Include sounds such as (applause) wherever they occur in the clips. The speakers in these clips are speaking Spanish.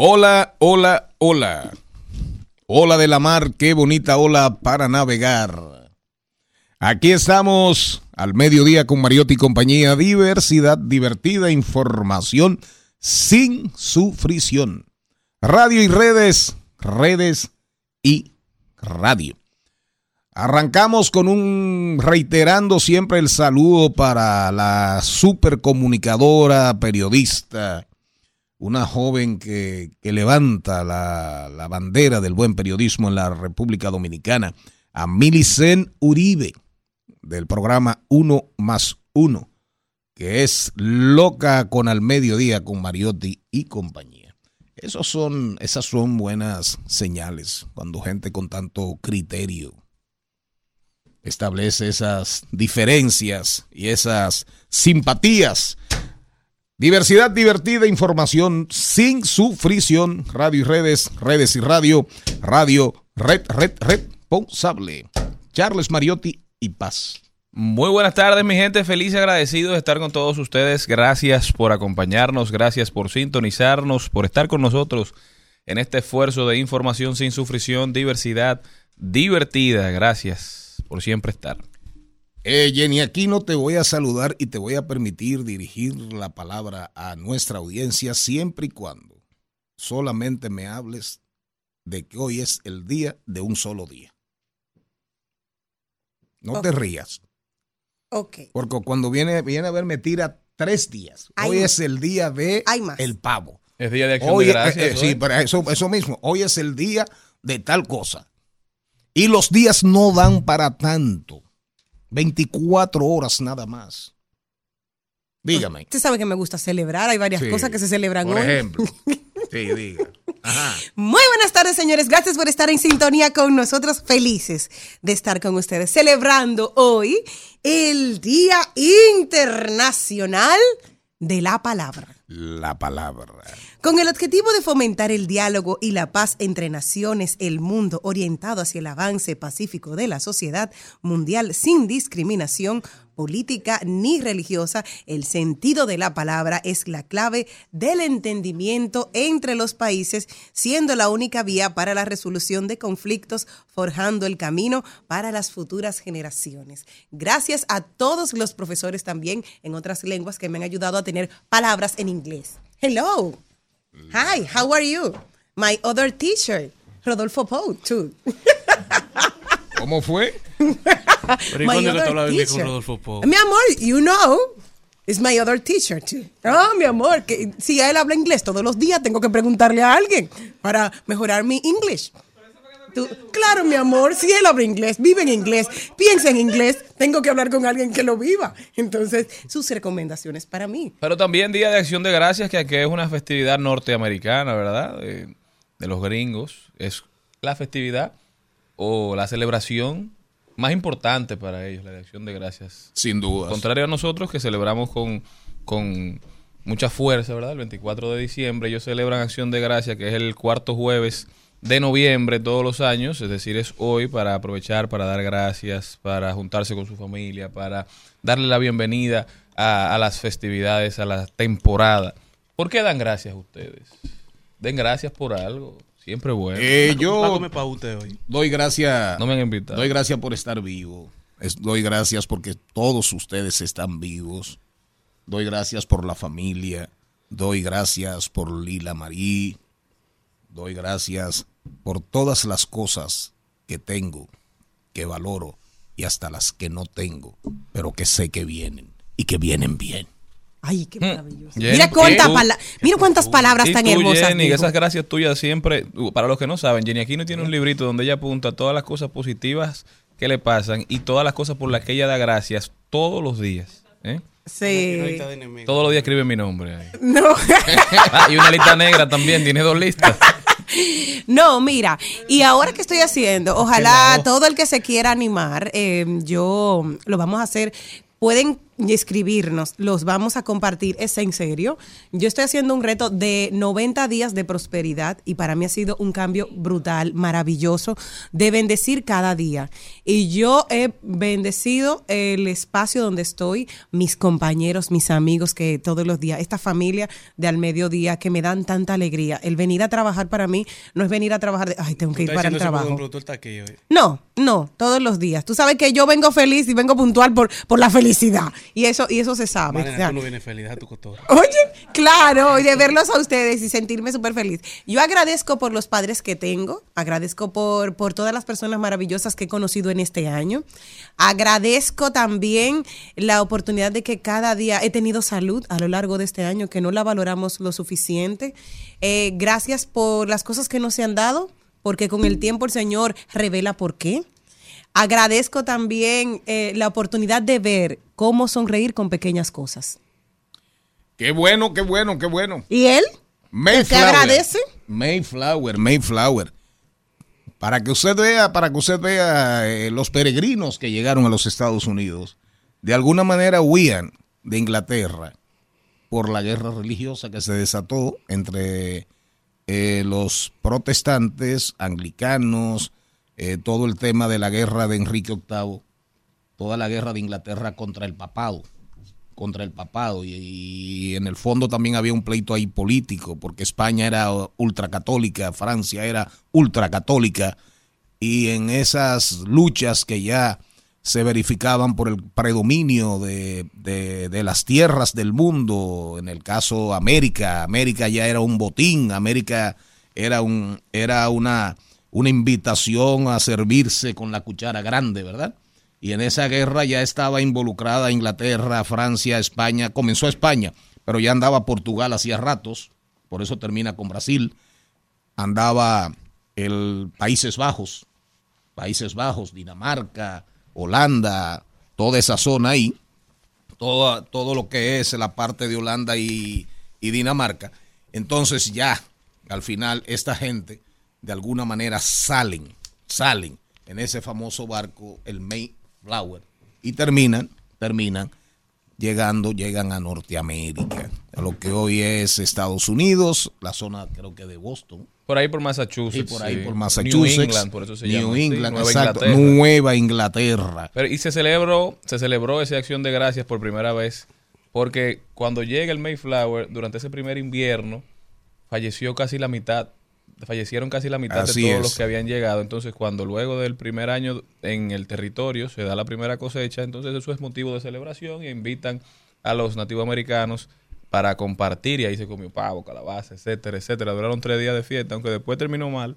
Hola, hola, hola. Hola de la mar, qué bonita ola para navegar. Aquí estamos al mediodía con Mariotti y compañía. Diversidad, divertida, información sin sufrición. Radio y redes, redes y radio. Arrancamos con un reiterando siempre el saludo para la supercomunicadora, periodista, una joven que, que levanta la, la bandera del buen periodismo en la República Dominicana, a Milicen Uribe del programa Uno más Uno, que es loca con al mediodía con Mariotti y compañía. Esos son, esas son buenas señales cuando gente con tanto criterio establece esas diferencias y esas simpatías. Diversidad divertida, información sin sufrición, radio y redes, redes y radio, radio, red, red, responsable. Charles Mariotti y paz. Muy buenas tardes, mi gente. Feliz y agradecido de estar con todos ustedes. Gracias por acompañarnos, gracias por sintonizarnos, por estar con nosotros en este esfuerzo de información sin sufrición, diversidad divertida. Gracias por siempre estar. Eh, Jenny, aquí no te voy a saludar y te voy a permitir dirigir la palabra a nuestra audiencia siempre y cuando solamente me hables de que hoy es el día de un solo día. No te rías. Ok. Porque cuando viene, viene a ver, me tira tres días. Hay Hoy más. es el día de Hay más. el pavo. Es día de acción Hoy, de eh, gracias. eh, sí, hoy. pero eso, eso mismo. Hoy es el día de tal cosa. Y los días no dan para tanto. 24 horas nada más. Dígame. Usted sabe que me gusta celebrar. Hay varias Sí. cosas que se celebran Por hoy. ejemplo. (laughs) Sí, diga. Ajá. Muy buenas tardes, señores. Gracias por estar en sintonía con nosotros. Felices de estar con ustedes. Celebrando hoy el Día Internacional de la Palabra. La palabra. Con el objetivo de fomentar el diálogo y la paz entre naciones, el mundo orientado hacia el avance pacífico de la sociedad mundial sin discriminación política ni religiosa, el sentido de la palabra es la clave del entendimiento entre los países, siendo la única vía para la resolución de conflictos, forjando el camino para las futuras generaciones. Gracias a todos los profesores también en otras lenguas que me han ayudado a tener palabras en inglés. Hello. Hi, how are you? My other teacher, Rodolfo Pou, too. (laughs) ¿Cómo fue? Pero ¿y My cuándo que other tú hablabas inglés con. Rodolfo Po? Mi amor, you know, is my other teacher, too. Oh, mi amor, que si él habla inglés todos los días, tengo que preguntarle a alguien para mejorar mi English. Tú- claro, mi amor, si él habla inglés, vive en inglés, piensa en inglés, tengo que hablar con alguien que lo viva. Entonces, sus recomendaciones para mí. Pero también Día de Acción de Gracias, que aquí es una festividad norteamericana, ¿verdad? De, de los gringos. Es la festividad o la celebración más importante para ellos, la de Acción de Gracias. Sin duda. Contrario a nosotros que celebramos con, con mucha fuerza, ¿verdad? El 24 de diciembre ellos celebran Acción de Gracias, que es el cuarto jueves de noviembre todos los años, es decir, es hoy para aprovechar, para dar gracias, para juntarse con su familia, para darle la bienvenida a, a las festividades, a la temporada. ¿Por qué dan gracias ustedes? Den gracias por algo, siempre bueno. Eh, yo comer pa' usted hoy. doy gracias. no me han invitado. Doy gracias por estar vivo. Es- doy gracias porque todos ustedes están vivos. Doy gracias por la familia. Doy gracias por Lila Marí. Doy gracias por todas las cosas que tengo, que valoro y hasta las que no tengo, pero que sé que vienen y que vienen bien. Ay, qué maravilloso. Jenny, Mira, cuántas tú- pala- mira cuántas palabras tan tú, hermosas. Jenny, esas gracias tuyas siempre, uh, para los que no saben, Jenny Aquino tiene un librito donde ella apunta todas las cosas positivas que le pasan y todas las cosas por las que ella da gracias todos los días. ¿eh? Sí. Todos los días escribe mi nombre. ahí. (laughs) No. (laughs) Y una lista negra también, tiene dos listas. (laughs) No, mira, y ahora que estoy haciendo, ojalá todo el que se quiera animar, eh, yo lo vamos a hacer. Pueden escribirnos, los vamos a compartir. Es en serio. Yo estoy haciendo un reto de 90 días de prosperidad y para mí ha sido un cambio brutal, maravilloso, de bendecir cada día. Y yo he bendecido el espacio donde estoy, mis compañeros, mis amigos que todos los días, esta familia de al mediodía que me dan tanta alegría. El venir a trabajar para mí no es venir a trabajar de, ay, tengo que ir para el trabajo. No, no, todos los días. Tú sabes que yo vengo feliz y vengo puntual por, por la felicidad. Y eso, y eso se sabe. O sea, vienes feliz, deja tu cotorra. Oye, claro, y de verlos a ustedes y sentirme súper feliz. Yo agradezco por los padres que tengo, agradezco por, por todas las personas maravillosas que he conocido en este año. Agradezco también la oportunidad de que cada día he tenido salud a lo largo de este año, que no la valoramos lo suficiente. Eh, gracias por las cosas que no se han dado, porque con el tiempo el Señor revela por qué. Agradezco también eh, la oportunidad de ver cómo sonreír con pequeñas cosas. Qué bueno, qué bueno, qué bueno. ¿Y él? Mayflower. agradece? Mayflower, Mayflower. Para que usted vea, para que usted vea eh, los peregrinos que llegaron a los Estados Unidos, de alguna manera huían de Inglaterra por la guerra religiosa que se desató entre eh, los protestantes, anglicanos, eh, todo el tema de la guerra de Enrique VIII, toda la guerra de Inglaterra contra el papado contra el papado. Y, en el fondo también había un pleito ahí político porque España era ultracatólica, Francia era ultracatólica y en esas luchas que ya se verificaban por el predominio de, de, de las tierras del mundo, en el caso América, América ya era un botín, América era, un, era una, una invitación a servirse con la cuchara grande, ¿verdad? Y en esa guerra ya estaba involucrada Inglaterra, Francia, España. Comenzó España, pero ya andaba Portugal hacía ratos, por eso termina con Brasil. Andaba el Países Bajos, Países Bajos, Dinamarca, Holanda, toda esa zona ahí, todo, todo lo que es la parte de Holanda y, y Dinamarca. Entonces ya, al final, esta gente de alguna manera salen, salen en ese famoso barco, el Mayflower, y terminan, terminan llegando, llegan a Norteamérica, a lo que hoy es Estados Unidos, la zona creo que de Boston, Por ahí por Massachusetts. y por ahí sí. por Massachusetts, New England, por eso se New llama England, Nueva exacto, Inglaterra. Nueva Inglaterra. Pero, y se celebró, se celebró esa acción de gracias por primera vez, porque cuando llega el Mayflower, durante ese primer invierno, falleció casi la mitad, fallecieron casi la mitad Así de todos es. los que habían llegado. Entonces, cuando luego del primer año en el territorio se da la primera cosecha, entonces eso es motivo de celebración y invitan a los nativos americanos para compartir y ahí se comió pavo, calabaza, etcétera, etcétera. Duraron tres días de fiesta, aunque después terminó mal.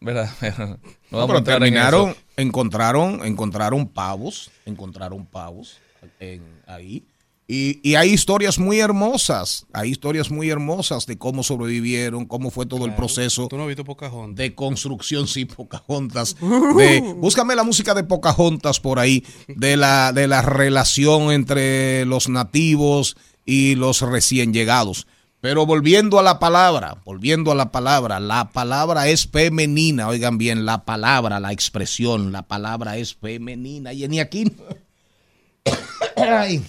¿Verdad? (laughs) no pero en terminaron, encontraron, encontraron pavos, encontraron pavos en, ahí. Y, y hay historias muy hermosas, hay historias muy hermosas de cómo sobrevivieron, cómo fue todo el proceso Tú no has visto Pocahontas. de construcción, sí, Pocahontas. (laughs) De, búscame la música de Pocahontas por ahí, de la, de la relación entre los nativos y los recién llegados. Pero volviendo a la palabra, volviendo a la palabra, la palabra es femenina, oigan bien, la palabra, la expresión, la palabra es femenina. Y ni aquí. (coughs) Ay.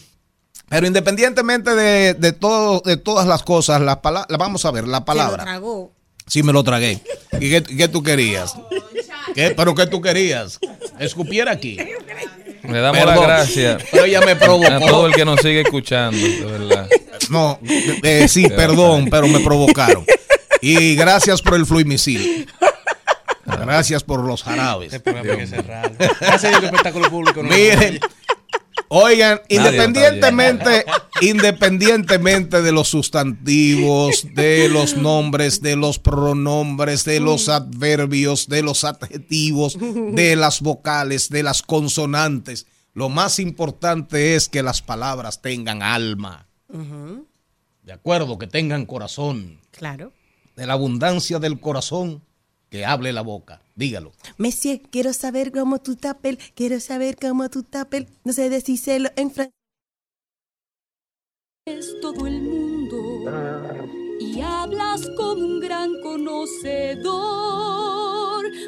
Pero independientemente de, de, todo, de todas las cosas, la pala- la- vamos a ver, la Se lo palabra. tragó. Sí, me lo tragué. ¿Y qué, qué tú querías? ¿Qué? ¿Pero qué tú querías? Escupiera aquí. Le damos Perdón. las gracias Pero ella me a todo provocó. el que nos sigue escuchando, de verdad. No, eh, sí, perdón, pero me provocaron. Y gracias por el fluimisil. Gracias por los jarabes. Este programa que. Gracias a Dios que espectáculo público no Miren, oigan, independientemente, (laughs) independientemente de los sustantivos, de los nombres, de los pronombres, de los adverbios, de los adjetivos, de (laughs) las vocales, de las consonantes, lo más importante es que las palabras tengan alma. De acuerdo, que tengan corazón. Claro. De la abundancia del corazón, que hable la boca. Dígalo. Monsieur, quiero saber cómo tú tapel, quiero saber cómo tú tapel. No sé decírselo en francés. es todo el mundo y hablas como un gran conocedor,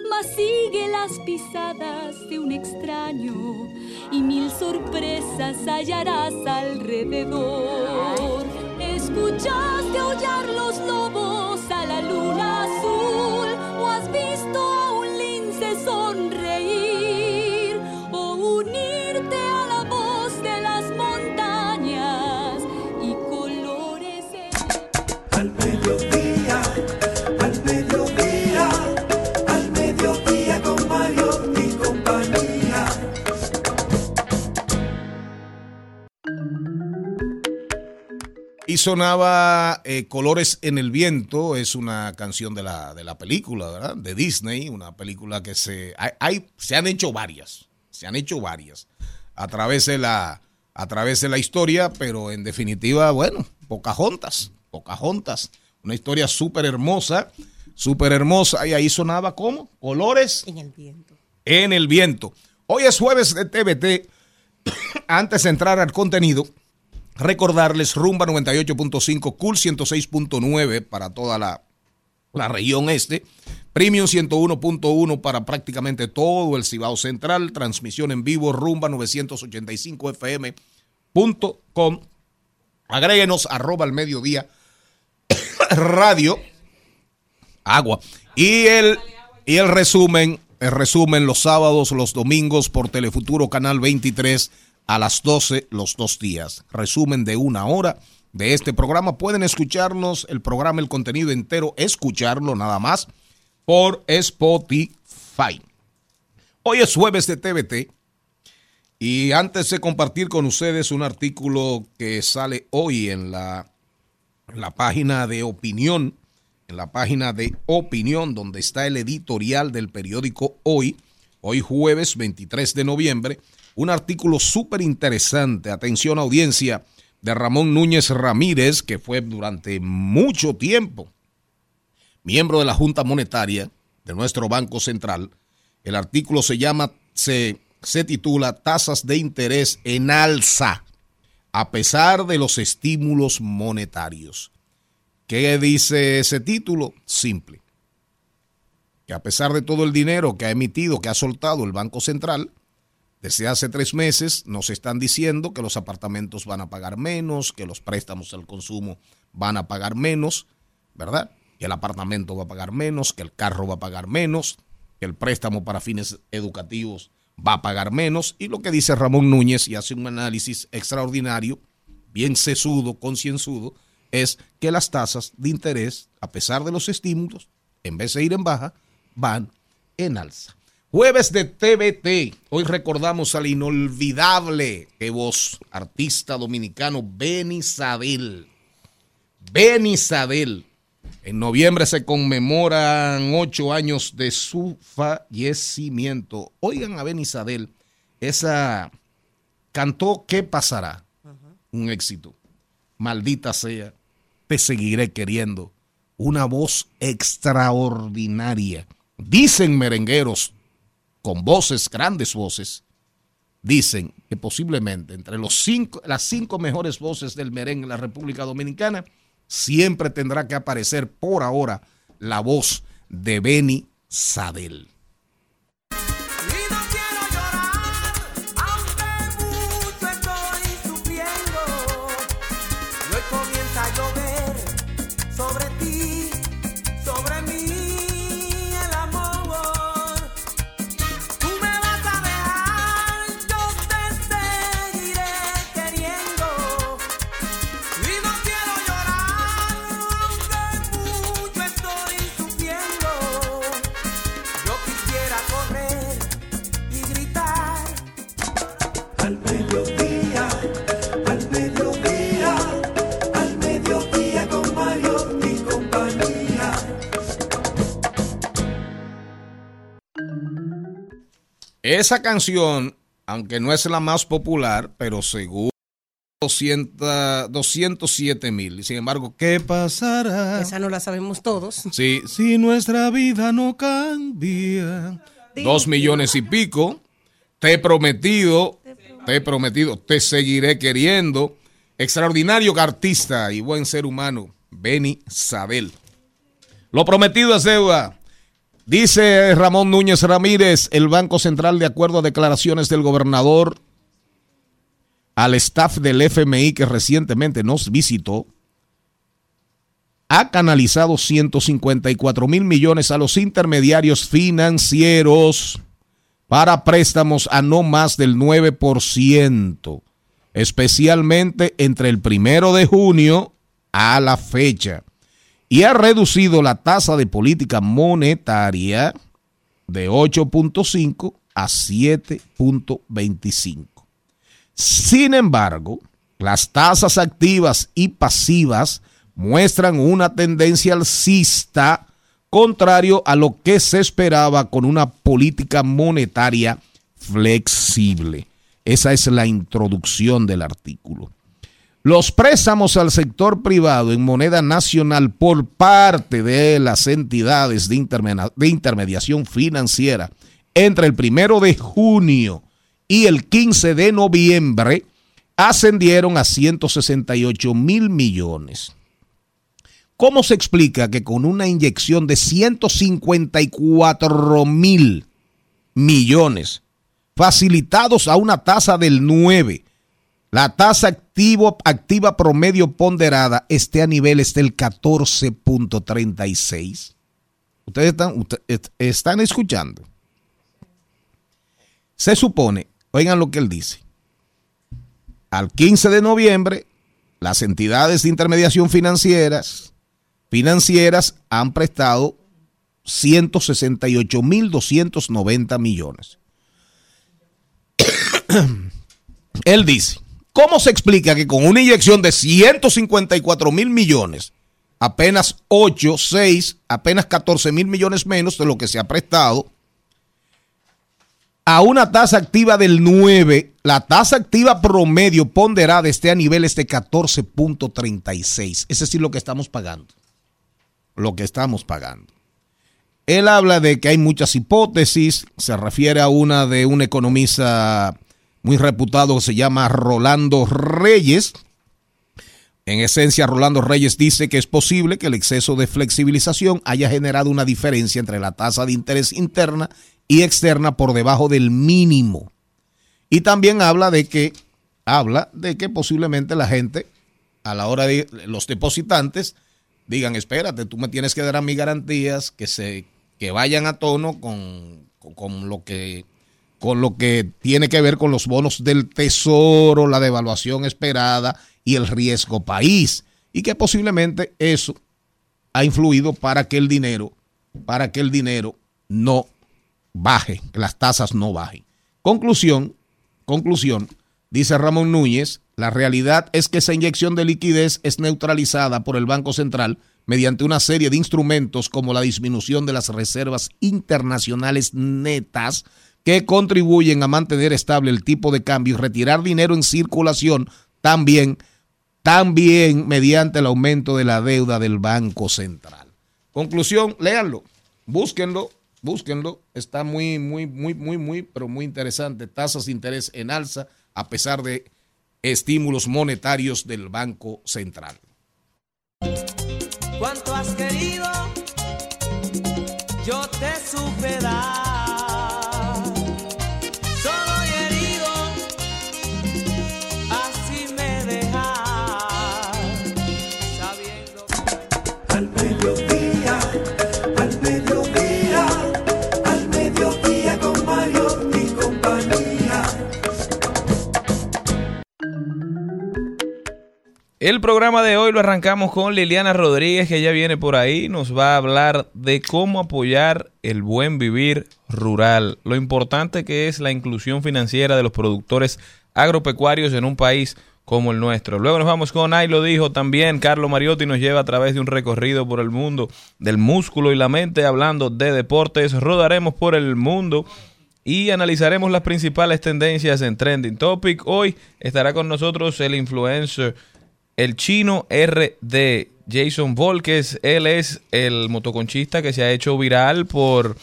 mas sigue las pisadas de un extraño y mil sorpresas hallarás alrededor. ¿Escuchaste aullar los lobos a la luna azul has visto a un lince sonreír Y sonaba eh, Colores en el Viento, es una canción de la, de la película, ¿verdad? De Disney, una película que se... Hay, hay- se han hecho varias, se han hecho varias a través de la, a través de la historia, pero en definitiva, bueno, Pocahontas, Pocahontas, una historia súper hermosa, súper hermosa, y ahí sonaba como Colores En el viento. en el viento. Hoy es jueves de TVT. (coughs) Antes de entrar al contenido, recordarles Rumba 98.5, Cool 106.9 para toda la, la región este, Premium 101.1 para prácticamente todo el Cibao Central, transmisión en vivo Rumba 985fm.com. Agréguenos arroba al mediodía (coughs) radio agua. Y el, y el resumen, el resumen los sábados, los domingos por Telefuturo Canal 23 a las 12 los dos días. Resumen de una hora de este programa. Pueden escucharnos el programa, el contenido entero, escucharlo nada más por Spotify. Hoy es jueves de TVT. Y antes de compartir con ustedes un artículo que sale hoy en la, la página de opinión, en la página de opinión donde está el editorial del periódico Hoy, hoy jueves 23 de noviembre, un artículo súper interesante, atención audiencia, de Ramón Núñez Ramírez, que fue durante mucho tiempo miembro de la Junta Monetaria de nuestro Banco Central. El artículo se llama, se, se titula Tasas de interés en alza, a pesar de los estímulos monetarios. ¿Qué dice ese título? Simple. Que a pesar de todo el dinero que ha emitido, que ha soltado el Banco Central, desde hace tres meses nos están diciendo que los apartamentos van a pagar menos, que los préstamos al consumo van a pagar menos, ¿verdad? Que el apartamento va a pagar menos, que el carro va a pagar menos, que el préstamo para fines educativos va a pagar menos. Y lo que dice Ramón Núñez y hace un análisis extraordinario, bien sesudo, concienzudo, es que las tasas de interés, a pesar de los estímulos, en vez de ir en baja, van en alza. Jueves de TVT. Hoy recordamos al inolvidable que voz, artista dominicano Benny Sadel. Benny Sadel. En noviembre se conmemoran ocho años de su fallecimiento. Oigan a Benny Sadel. Esa cantó ¿Qué pasará? Un éxito. Maldita sea. Te seguiré queriendo. Una voz extraordinaria. Dicen merengueros con voces, grandes voces, dicen que posiblemente entre los cinco, las cinco mejores voces del merengue en la República Dominicana, siempre tendrá que aparecer por ahora la voz de Benny Sadel. Esa canción, aunque no es la más popular, pero según 200, 207 mil. Sin embargo, ¿qué pasará? Esa no la sabemos todos. Sí, si nuestra vida no cambia. Dos millones y pico. Te he prometido, te he prometido, te seguiré queriendo. Extraordinario artista y buen ser humano, Benny Sabel. Lo prometido es deuda. Dice Ramón Núñez Ramírez, el Banco Central, de acuerdo a declaraciones del gobernador, al staff del FMI que recientemente nos visitó, ha canalizado 154 mil millones a los intermediarios financieros para préstamos a no más del 9%, especialmente entre el primero de junio a la fecha, y ha reducido la tasa de política monetaria de 8.5 a 7.25. Sin embargo, las tasas activas y pasivas muestran una tendencia alcista contrario a lo que se esperaba con una política monetaria flexible. Esa es la introducción del artículo. Los préstamos al sector privado en moneda nacional por parte de las entidades de, intermediación financiera entre el primero de junio y el 15 de noviembre ascendieron a 168 mil millones. ¿Cómo se explica que con una inyección de 154 mil millones facilitados a una tasa del 9, la tasa activo, activa promedio ponderada esté a niveles del 14.36? Ustedes están, están escuchando. Se supone Oigan lo que él dice. Al 15 de noviembre, las entidades de intermediación financieras, financieras han prestado 168.290 millones. (coughs) él dice, ¿cómo se explica que con una inyección de 154 mil millones, apenas 8, 6, apenas 14 mil millones menos de lo que se ha prestado, a una tasa activa del 9, la tasa activa promedio ponderada esté a niveles de 14.36. Es decir, lo que estamos pagando. Lo que estamos pagando. Él habla de que hay muchas hipótesis, se refiere a una de un economista muy reputado se llama Rolando Reyes. En esencia, Rolando Reyes dice que es posible que el exceso de flexibilización haya generado una diferencia entre la tasa de interés interna y externa por debajo del mínimo. Y también habla de que habla de que posiblemente la gente a la hora de los depositantes digan, espérate, tú me tienes que dar a mis garantías que se que vayan a tono con, con lo que con lo que tiene que ver con los bonos del tesoro, la devaluación esperada y el riesgo país. Y que posiblemente eso ha influido para que el dinero, para que el dinero no baje, que las tasas no bajen. Conclusión, conclusión, dice Ramón Núñez, la realidad es que esa inyección de liquidez es neutralizada por el Banco Central mediante una serie de instrumentos como la disminución de las reservas internacionales netas que contribuyen a mantener estable el tipo de cambio y retirar dinero en circulación también, también mediante el aumento de la deuda del Banco Central. Conclusión, léanlo, búsquenlo, búsquenlo, está muy, muy, muy, muy, muy, pero muy interesante. Tasas de interés en alza a pesar de estímulos monetarios del Banco Central. El programa de hoy lo arrancamos con Liliana Rodríguez, que ya viene por ahí. Nos va a hablar de cómo apoyar el buen vivir rural. Lo importante que es la inclusión financiera de los productores agropecuarios en un país como el nuestro. Luego nos vamos con, ahí lo dijo también, Carlos Mariotti nos lleva a través de un recorrido por el mundo del músculo y la mente, hablando de deportes. Rodaremos por el mundo y analizaremos las principales tendencias en Trending Topic. Hoy estará con nosotros el influencer, el chino RD, Jason Volques. Él es el motoconchista que se ha hecho viral por,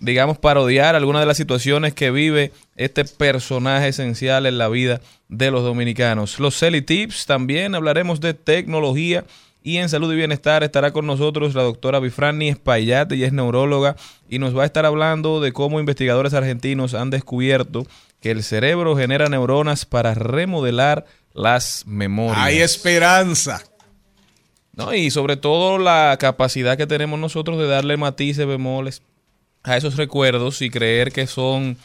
digamos, parodiar algunas de las situaciones que vive este personaje esencial en la vida de los dominicanos. Los Celi Tips, también hablaremos de tecnología y en salud y bienestar estará con nosotros la doctora Bifrani Espaillat, ella es neuróloga y nos va a estar hablando de cómo investigadores argentinos han descubierto que el cerebro genera neuronas para remodelar las memorias. Hay esperanza. ¿no? Y sobre todo la capacidad que tenemos nosotros de darle matices, bemoles a esos recuerdos y creer que son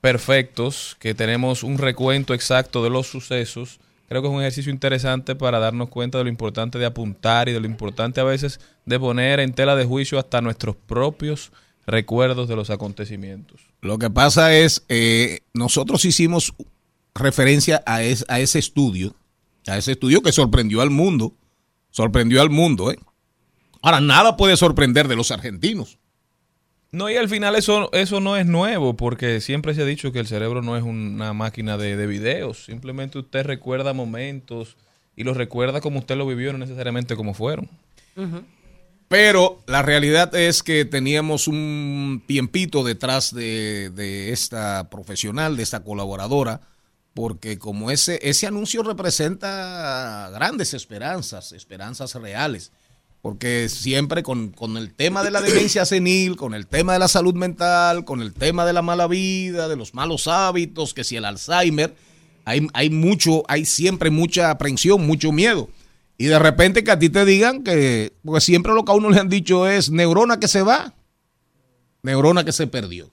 perfectos, que tenemos un recuento exacto de los sucesos. Creo que es un ejercicio interesante para darnos cuenta de lo importante de apuntar y de lo importante a veces de poner en tela de juicio hasta nuestros propios recuerdos de los acontecimientos. Lo que pasa es, eh, nosotros hicimos referencia a, es- a ese estudio, a ese estudio que sorprendió al mundo, sorprendió al mundo, ¿eh? Ahora, nada puede sorprender de los argentinos. No, y al final eso, eso no es nuevo, porque siempre se ha dicho que el cerebro no es una máquina de, de videos. Simplemente usted recuerda momentos y los recuerda como usted lo vivió, no necesariamente como fueron. Pero la realidad es que teníamos un tiempito detrás de, de esta profesional, de esta colaboradora, porque como ese, ese anuncio representa grandes esperanzas, esperanzas reales, porque siempre con, con el tema de la demencia senil, con el tema de la salud mental, con el tema de la mala vida, de los malos hábitos, que si el Alzheimer, hay, hay mucho, hay siempre mucha aprensión, mucho miedo. Y de repente que a ti te digan que, porque siempre lo que a uno le han dicho es neurona que se va, neurona que se perdió.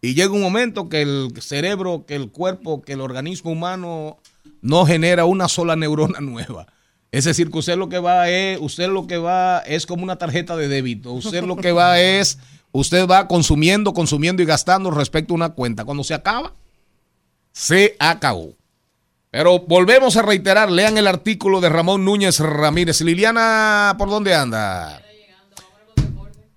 Y llega un momento que el cerebro, que el cuerpo, que el organismo humano no genera una sola neurona (laughs) nueva. Es decir, que usted lo que va es, usted lo que va es como una tarjeta de débito. Usted lo que va (laughs) es, usted va consumiendo, consumiendo y gastando respecto a una cuenta. Cuando se acaba, se acabó. Pero volvemos a reiterar, lean el artículo de Ramón Núñez Ramírez. Liliana, ¿por dónde anda?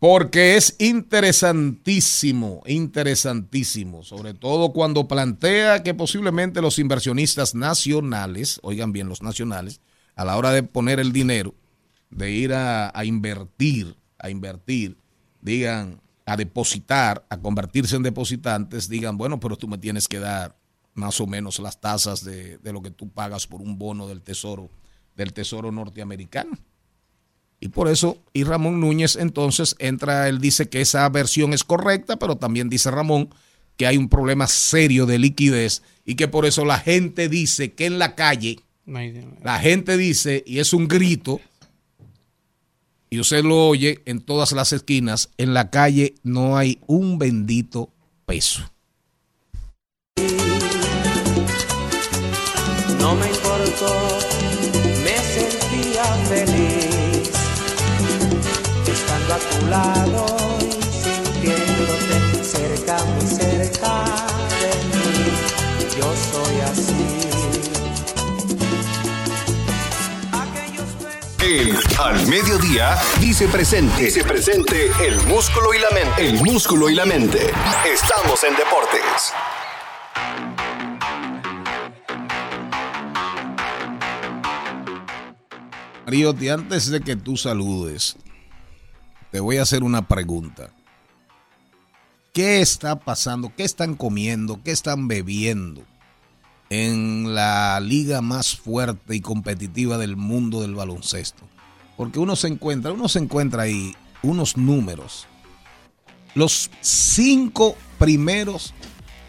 Porque es interesantísimo, interesantísimo, sobre todo cuando plantea que posiblemente los inversionistas nacionales, oigan bien, los nacionales, a la hora de poner el dinero, de ir a, invertir, a invertir, digan, a depositar, a convertirse en depositantes, digan, bueno, pero tú me tienes que dar más o menos las tasas de, de lo que tú pagas por un bono del tesoro, del tesoro norteamericano. Y por eso, y Ramón Núñez entonces entra, él dice que esa versión es correcta, pero también dice Ramón que hay un problema serio de liquidez y que por eso la gente dice que en la calle, la gente dice, y es un grito, y usted lo oye en todas las esquinas, en la calle no hay un bendito peso. No me importó, me sentía feliz a tu lado y sintiéndote cerca, muy cerca de mí. Yo soy así. El Al Mediodía dice presente. Dice presente el músculo y la mente. El músculo y la mente. Estamos en deportes. Mariotti, antes de que tú saludes, te voy a hacer una pregunta. ¿Qué está pasando? ¿Qué están comiendo? ¿Qué están bebiendo en la liga más fuerte y competitiva del mundo del baloncesto? Porque uno se encuentra, uno se encuentra ahí unos números. Los cinco primeros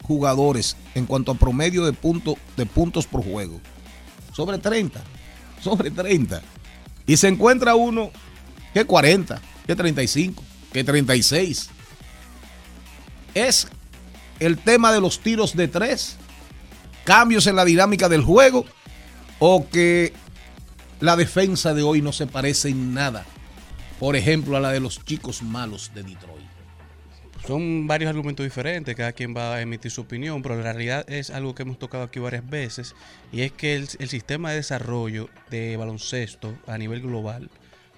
jugadores en cuanto a promedio de, punto, de puntos por juego. Sobre 30. Sobre 30. Y se encuentra uno que 40, que 35, que 36. Es el tema de los tiros de tres, cambios en la dinámica del juego o que la defensa de hoy no se parece en nada, por ejemplo, a la de los chicos malos de Detroit. Son varios argumentos diferentes, cada quien va a emitir su opinión, pero la realidad es algo que hemos tocado aquí varias veces, y es que el, el sistema de desarrollo de baloncesto a nivel global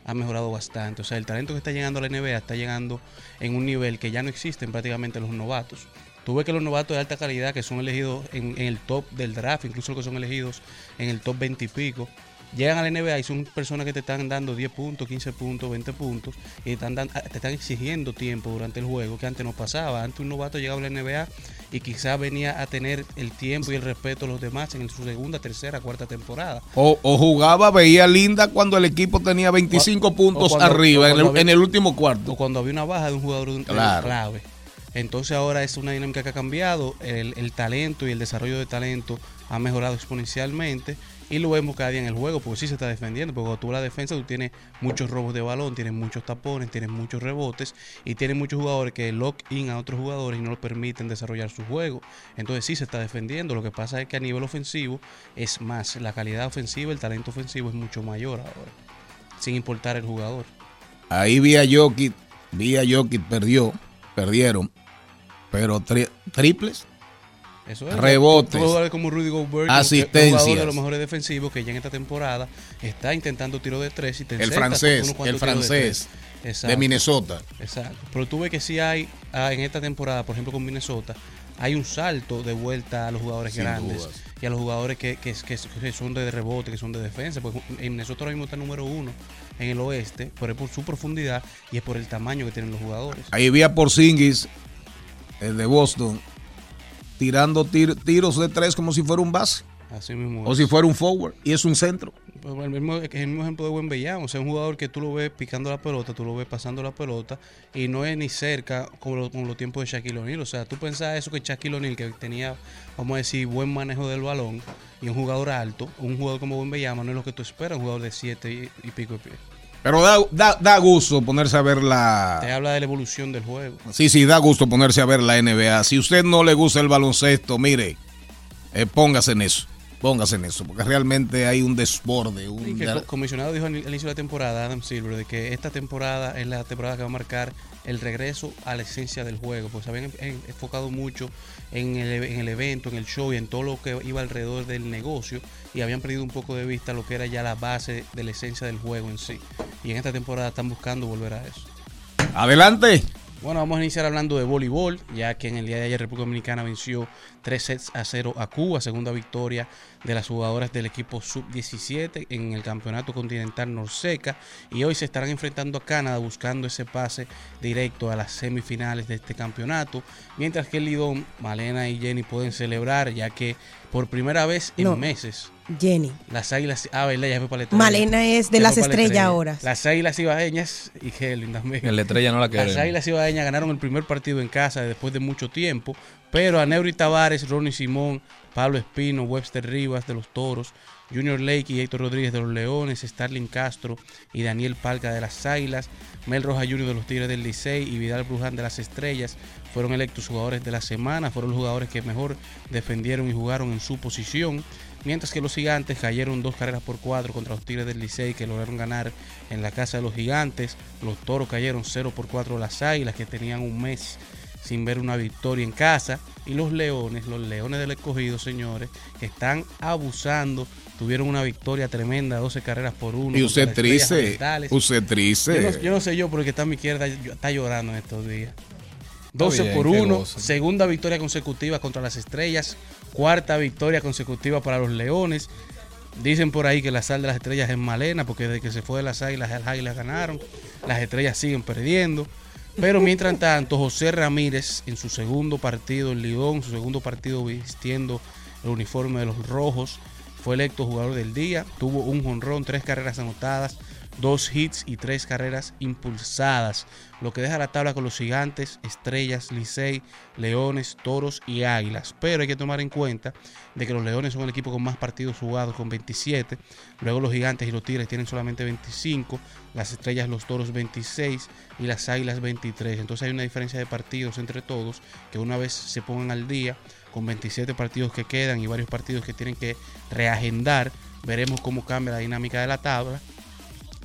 ha mejorado bastante. O sea, el talento que está llegando a la NBA está llegando en un nivel que ya no existe en prácticamente los novatos. Tú ves que los novatos de alta calidad que son elegidos en, en el top del draft, incluso los que son elegidos en el top 20 y pico, llegan a la NBA y son personas que te están dando 10 puntos, 15 puntos, 20 puntos y te están, dan- te están exigiendo tiempo durante el juego que antes no pasaba. Antes un novato llegaba a la NBA y quizás venía a tener el tiempo y el respeto de los demás en su segunda, tercera, cuarta temporada. O, o jugaba, veía linda cuando el equipo tenía 25 O- puntos o cuando- arriba en el, cuando había- en el último cuarto. o cuando había una baja de un jugador de un- Claro. clave. Entonces ahora es una dinámica que ha cambiado, el, el talento y el desarrollo de talento ha mejorado exponencialmente y lo vemos cada día en el juego, porque sí se está defendiendo, porque cuando tú la defensa tú tienes muchos robos de balón, tienes muchos tapones, tienes muchos rebotes y tienes muchos jugadores que lock in a otros jugadores y no lo permiten desarrollar su juego. Entonces sí se está defendiendo, lo que pasa es que a nivel ofensivo es más, la calidad ofensiva, el talento ofensivo es mucho mayor ahora, sin importar el jugador. Ahí vi a Jokic, vi a Jokic, perdió, perdieron, pero tri- triples. Eso es. Rebotes. Como Rudy Gobert, Asistencias. un jugador de los mejores defensivos que ya en esta temporada está intentando tiro de tres y te El francés, el de francés de Exacto. Minnesota. Exacto. Pero tú ves que sí hay ah, en esta temporada, por ejemplo con Minnesota, hay un salto de vuelta a los jugadores Sin grandes dudas. y a los jugadores que, que, que- que son de rebote, que son de defensa. Porque en Minnesota ahora mismo está número uno en el oeste, pero es por su profundidad y es por el tamaño que tienen los jugadores. Ahí vi a Porzingis, el de Boston, tirando tir- tiros de tres como si fuera un base Así mismo. o es. si fuera un forward y es un centro. Pues, El mismo, es el mismo ejemplo de Wembanyama, o sea, un jugador que tú lo ves picando la pelota, tú lo ves pasando la pelota y no es ni cerca como, lo- como los tiempos de Shaquille O'Neal. O sea, tú pensabas eso que Shaquille O'Neal, que tenía, vamos a decir, buen manejo del balón y un jugador alto, un jugador como Wembanyama no es lo que tú esperas, un jugador de 7 y, y pico de pie. Pero da, da, da gusto ponerse a ver la... Te habla de la evolución del juego. Sí, sí, da gusto ponerse a ver la NBA. Si usted no le gusta el baloncesto, mire, eh, póngase en eso. Póngase en eso, porque realmente hay un desborde. Un, que el co- comisionado dijo al inicio de la temporada, Adam Silver, de que esta temporada es la temporada que va a marcar el regreso a la esencia del juego, pues se habían en- enfocado mucho en el, en el evento, en el show y en todo lo que iba alrededor del negocio y habían perdido un poco de vista lo que era ya la base de la esencia del juego en sí. Y en esta temporada están buscando volver a eso. Adelante. Bueno, vamos a iniciar hablando de voleibol, ya que en el día de ayer República Dominicana venció 3 sets a 0 a Cuba, segunda victoria de las jugadoras del equipo sub-17 en el Campeonato Continental Norseca. Y hoy se estarán enfrentando a Canadá buscando ese pase directo a las semifinales de este campeonato. Mientras que el Lidón, Malena y Jenny pueden celebrar, ya que por primera vez en No. meses Jenny. las águilas. Ah, verdad, ya fue para la estrella. Malena es de Ya las estrellas estrella. ahora. Las águilas ibaeñas y Helen también. En la estrella no la Las queremos. Águilas Ibaeñas ganaron el primer partido en casa después de mucho tiempo, pero a Neuri Tavares, Ronnie Simón, Pablo Espino, Webster Rivas de los Toros, Junior Lake y Héctor Rodríguez de los Leones, Starling Castro y Daniel Palca de las Águilas, Mel Roja Junior de los Tigres del Licey y Vidal Bruján de las Estrellas fueron electos jugadores de la semana, fueron los jugadores que mejor defendieron y jugaron en su posición. Mientras que los gigantes cayeron dos carreras por cuatro contra los Tigres del Licey que lograron ganar en la casa de los gigantes. Los toros cayeron 0 por 4 a las águilas que tenían un mes sin ver una victoria en casa. Y los leones, los leones del escogido, señores, que están abusando. Tuvieron una victoria tremenda, 12 carreras por uno. Y usted triste. Usted Yo no, triste. yo no sé yo, porque está a mi izquierda, está llorando en estos días. 12 bien, por qué 1, gozo. segunda victoria consecutiva contra las estrellas, cuarta victoria consecutiva para los leones. Dicen por ahí que la sal de las estrellas es malena, porque desde que se fue de las águilas, las águilas ganaron. Las estrellas siguen perdiendo. Pero mientras tanto, José Ramírez en su segundo partido en Lidón, su segundo partido vistiendo el uniforme de los rojos, fue electo jugador del día. Tuvo un jonrón, tres carreras anotadas, dos hits y tres carreras impulsadas. Lo que deja la tabla con los gigantes, estrellas, Licey, leones, toros y águilas. Pero hay que tomar en cuenta de que los leones son el equipo con más partidos jugados con 27. Luego los gigantes y los tigres tienen solamente 25. Las estrellas, los toros 26 y las águilas 23. Entonces hay una diferencia de partidos entre todos que una vez se pongan al día con 27 partidos que quedan y varios partidos que tienen que reagendar. Veremos cómo cambia la dinámica de la tabla.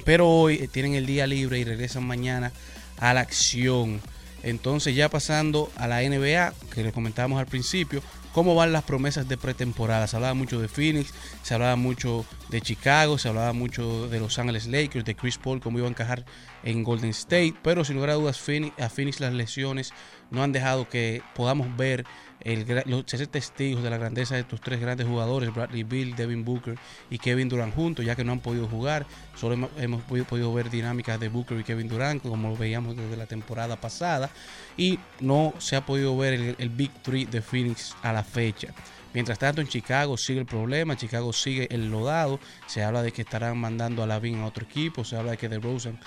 Pero hoy eh, tienen el día libre y regresan mañana a la acción. Entonces ya pasando a la NBA, que les comentábamos al principio, cómo van las promesas de pretemporada. Se hablaba mucho de Phoenix, se hablaba mucho de Chicago, se hablaba mucho de Los Ángeles Lakers, de Chris Paul, cómo iba a encajar en Golden State, pero sin lugar a dudas a Phoenix las lesiones no han dejado que podamos ver el, los, ser testigos de la grandeza de estos tres grandes jugadores, Bradley Bill, Devin Booker y Kevin Durant juntos, ya que no han podido jugar. Solo hemos, podido, ver dinámicas de Booker y Kevin Durant, como lo veíamos desde la temporada pasada, y no se ha podido ver el, el Big Three de Phoenix a la fecha. Mientras tanto, en Chicago sigue el problema, Chicago sigue enlodado. Se habla de que estarán mandando a Lavin a otro equipo, se habla de que DeRozan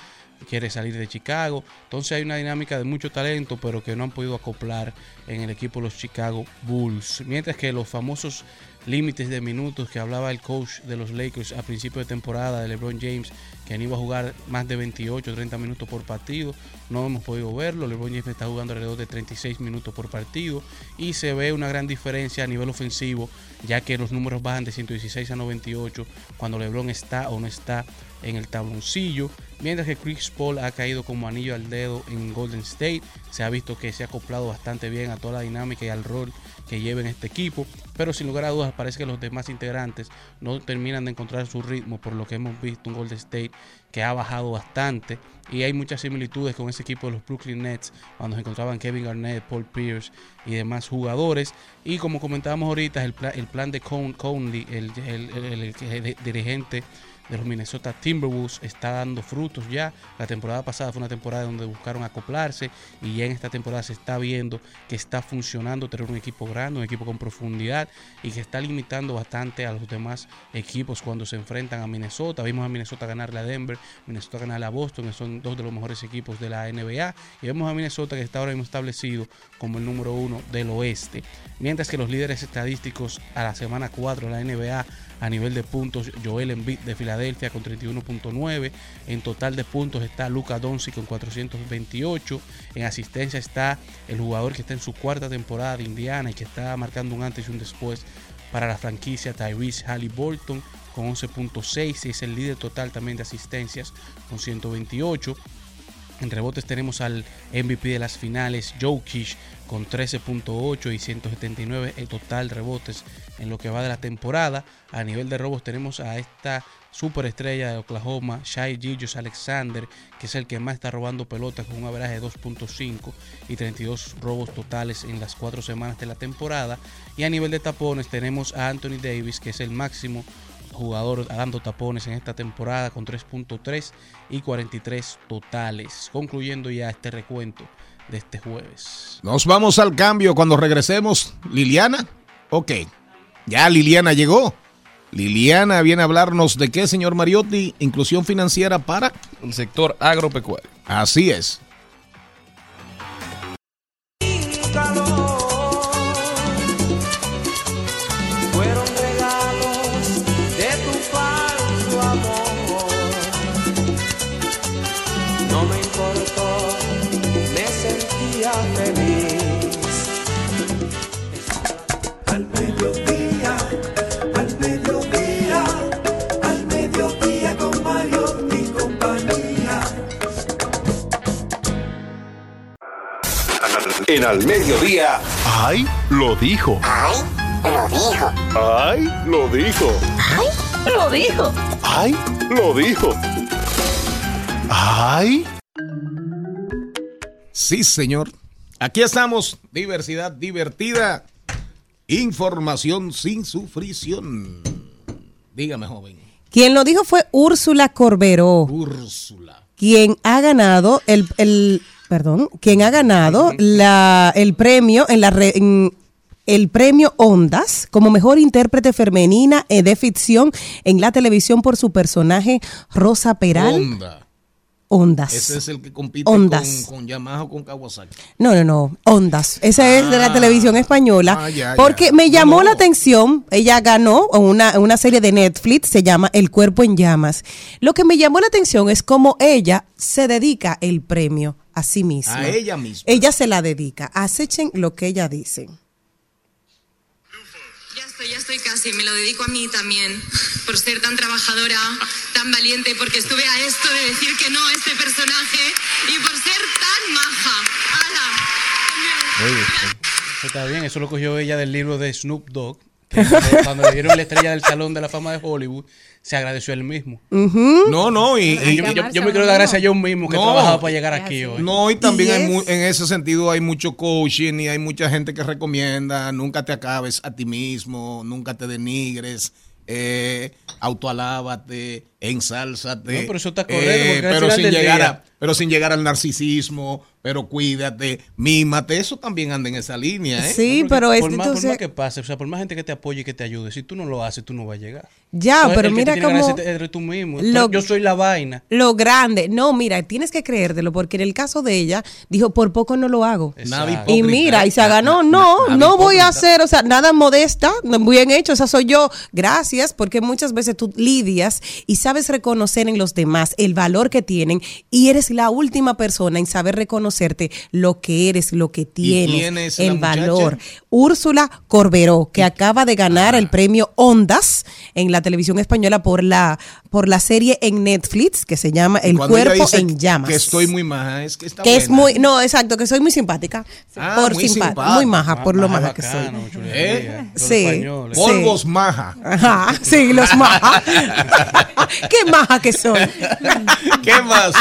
quiere salir de Chicago. Entonces hay una dinámica de mucho talento, pero que no han podido acoplar en el equipo de los Chicago Bulls. Mientras que los famosos límites de minutos que hablaba el coach de los Lakers a principio de temporada de LeBron James, que no iba a jugar más de 28 30 minutos por partido, no hemos podido verlo. LeBron James está jugando alrededor de 36 minutos por partido y se ve una gran diferencia a nivel ofensivo, ya que los números bajan de 116 a 98 cuando LeBron está o no está en el tabloncillo. Mientras que Chris Paul ha caído como anillo al dedo en Golden State. Se ha visto que se ha acoplado bastante bien a toda la dinámica y al rol que lleva en este equipo. Pero sin lugar a dudas parece que los demás integrantes no terminan de encontrar su ritmo por lo que hemos visto un Golden State que ha bajado bastante. Y hay muchas similitudes con ese equipo de los Brooklyn Nets cuando se encontraban Kevin Garnett, Paul Pierce y demás jugadores. Y como comentábamos ahorita, el, pla- el plan de Con- Conley, el dirigente de los Minnesota Timberwolves está dando frutos ya. La temporada pasada fue una temporada donde buscaron acoplarse y ya en esta temporada se está viendo que está funcionando tener un equipo grande, un equipo con profundidad y que está limitando bastante a los demás equipos cuando se enfrentan a Minnesota. Vimos a Minnesota ganarle a Denver, Minnesota ganarle a Boston, que son dos de los mejores equipos de la NBA. Y vemos a Minnesota que está ahora mismo establecido como el número uno del oeste. Mientras que los líderes estadísticos a la semana 4 de la NBA a nivel de puntos, Joel Embiid de Filadelfia con 31.9. En total de puntos está Luka Doncic con 428. En asistencia está el jugador que está en su cuarta temporada de Indiana y que está marcando un antes y un después para la franquicia Tyrese Halliburton con 11.6 y es el líder total también de asistencias con 128. En rebotes tenemos al MVP de las finales, Jokic, con 13.8 y 179 en total rebotes en lo que va de la temporada. A nivel de robos tenemos a esta superestrella de Oklahoma, Shai Gilgeous Alexander, que es el que más está robando pelotas con un average de 2.5 y 32 robos totales en las cuatro semanas de la temporada. Y a nivel de tapones tenemos a Anthony Davis, que es el máximo jugador dando tapones en esta temporada con 3.3 y 43 totales. Concluyendo ya este recuento de este jueves. Nos vamos al cambio cuando regresemos. Liliana, ok. Ya Liliana llegó. Liliana viene a hablarnos de qué, señor Mariotti, inclusión financiera para el sector agropecuario. Así es. En al mediodía. ¡Ay! Lo dijo. ¡Ay! Lo dijo. ¡Ay! Lo dijo. ¡Ay! Lo dijo. ¡Ay! Lo dijo. ¡Ay! Sí, señor. Aquí estamos. Diversidad divertida. Información sin sufrición. Dígame, joven. Quien lo dijo fue Úrsula Corberó. Úrsula. Quien ha ganado el, el perdón, quien ha ganado la, el premio en la re- en el premio Ondas como mejor intérprete femenina eh, de ficción en la televisión por su personaje Rosa Peral. Honda. Ondas. Ese es el que compite Ondas. con, con Yamaha o con Kawasaki. No, no, no, Ondas. Esa es de la Ah. televisión española. Ah, ya, porque ya. me No, llamó no. la atención, ella ganó una, una serie de Netflix, se llama El cuerpo en llamas. Lo que me llamó la atención es cómo ella se dedica el premio a sí misma. A ella misma. Ella se la dedica. Acechen lo que ella dice. Ya estoy, ya estoy casi. Me lo dedico a mí también, por ser tan trabajadora, tan valiente, porque estuve a esto de decir que no a este personaje y por ser tan maja. ¡Hala! Muy bien. Eso está bien, eso lo cogió ella del libro de Snoop Dogg. Que cuando, le dieron la estrella del Salón de la Fama de Hollywood, se agradeció él mismo. No, no, y, Y yo, yo- yo me quiero dar gracias a yo mismo que he No. trabajado para llegar aquí hoy. No, y también Y hay mu- en ese sentido hay mucho coaching y hay mucha gente que recomienda, nunca te acabes a ti mismo, nunca te denigres, eh, autoalábate, ensálzate. No, pero eso está correcto, eh, al pero, sin llegar a, pero sin llegar al narcisismo, pero cuídate, mímate, eso también anda en esa línea, ¿eh? Sí, Porque pero es por más, por entonces... más que pase, o sea, por más gente que te apoye y que te ayude, si tú no lo haces, tú no vas a llegar. Ya, Entonces, pero el que mira tiene que cómo... agradecer eres tú mismo. lo- yo soy la vaina. Lo grande. No, mira, tienes que creértelo, porque en el caso de ella, dijo, por poco no lo hago. Exacto. Y mira, y se ganó, no, na- no nada voy a hacer, o sea, nada modesta, bien hecho, esa soy yo. Gracias, porque muchas veces tú lidias y sabes reconocer en los demás el valor que tienen y eres la última persona en saber reconocerte lo que eres, lo que tienes, el muchacha? valor. Úrsula Corberó, que acaba de ganar el premio Ondas en la televisión española por la por la serie en Netflix que se llama El cuerpo en llamas. Que estoy muy maja, es que está que es buena. muy, no, exacto, que soy muy simpática. Ah, por muy simpa- simpática. muy maja, por lo Maja maja que soy. ¿Eh? los Sí. españoles. Sí. Polvos maja. Ajá, sí, los maja. (laughs) Qué maja que soy. ¿Qué más?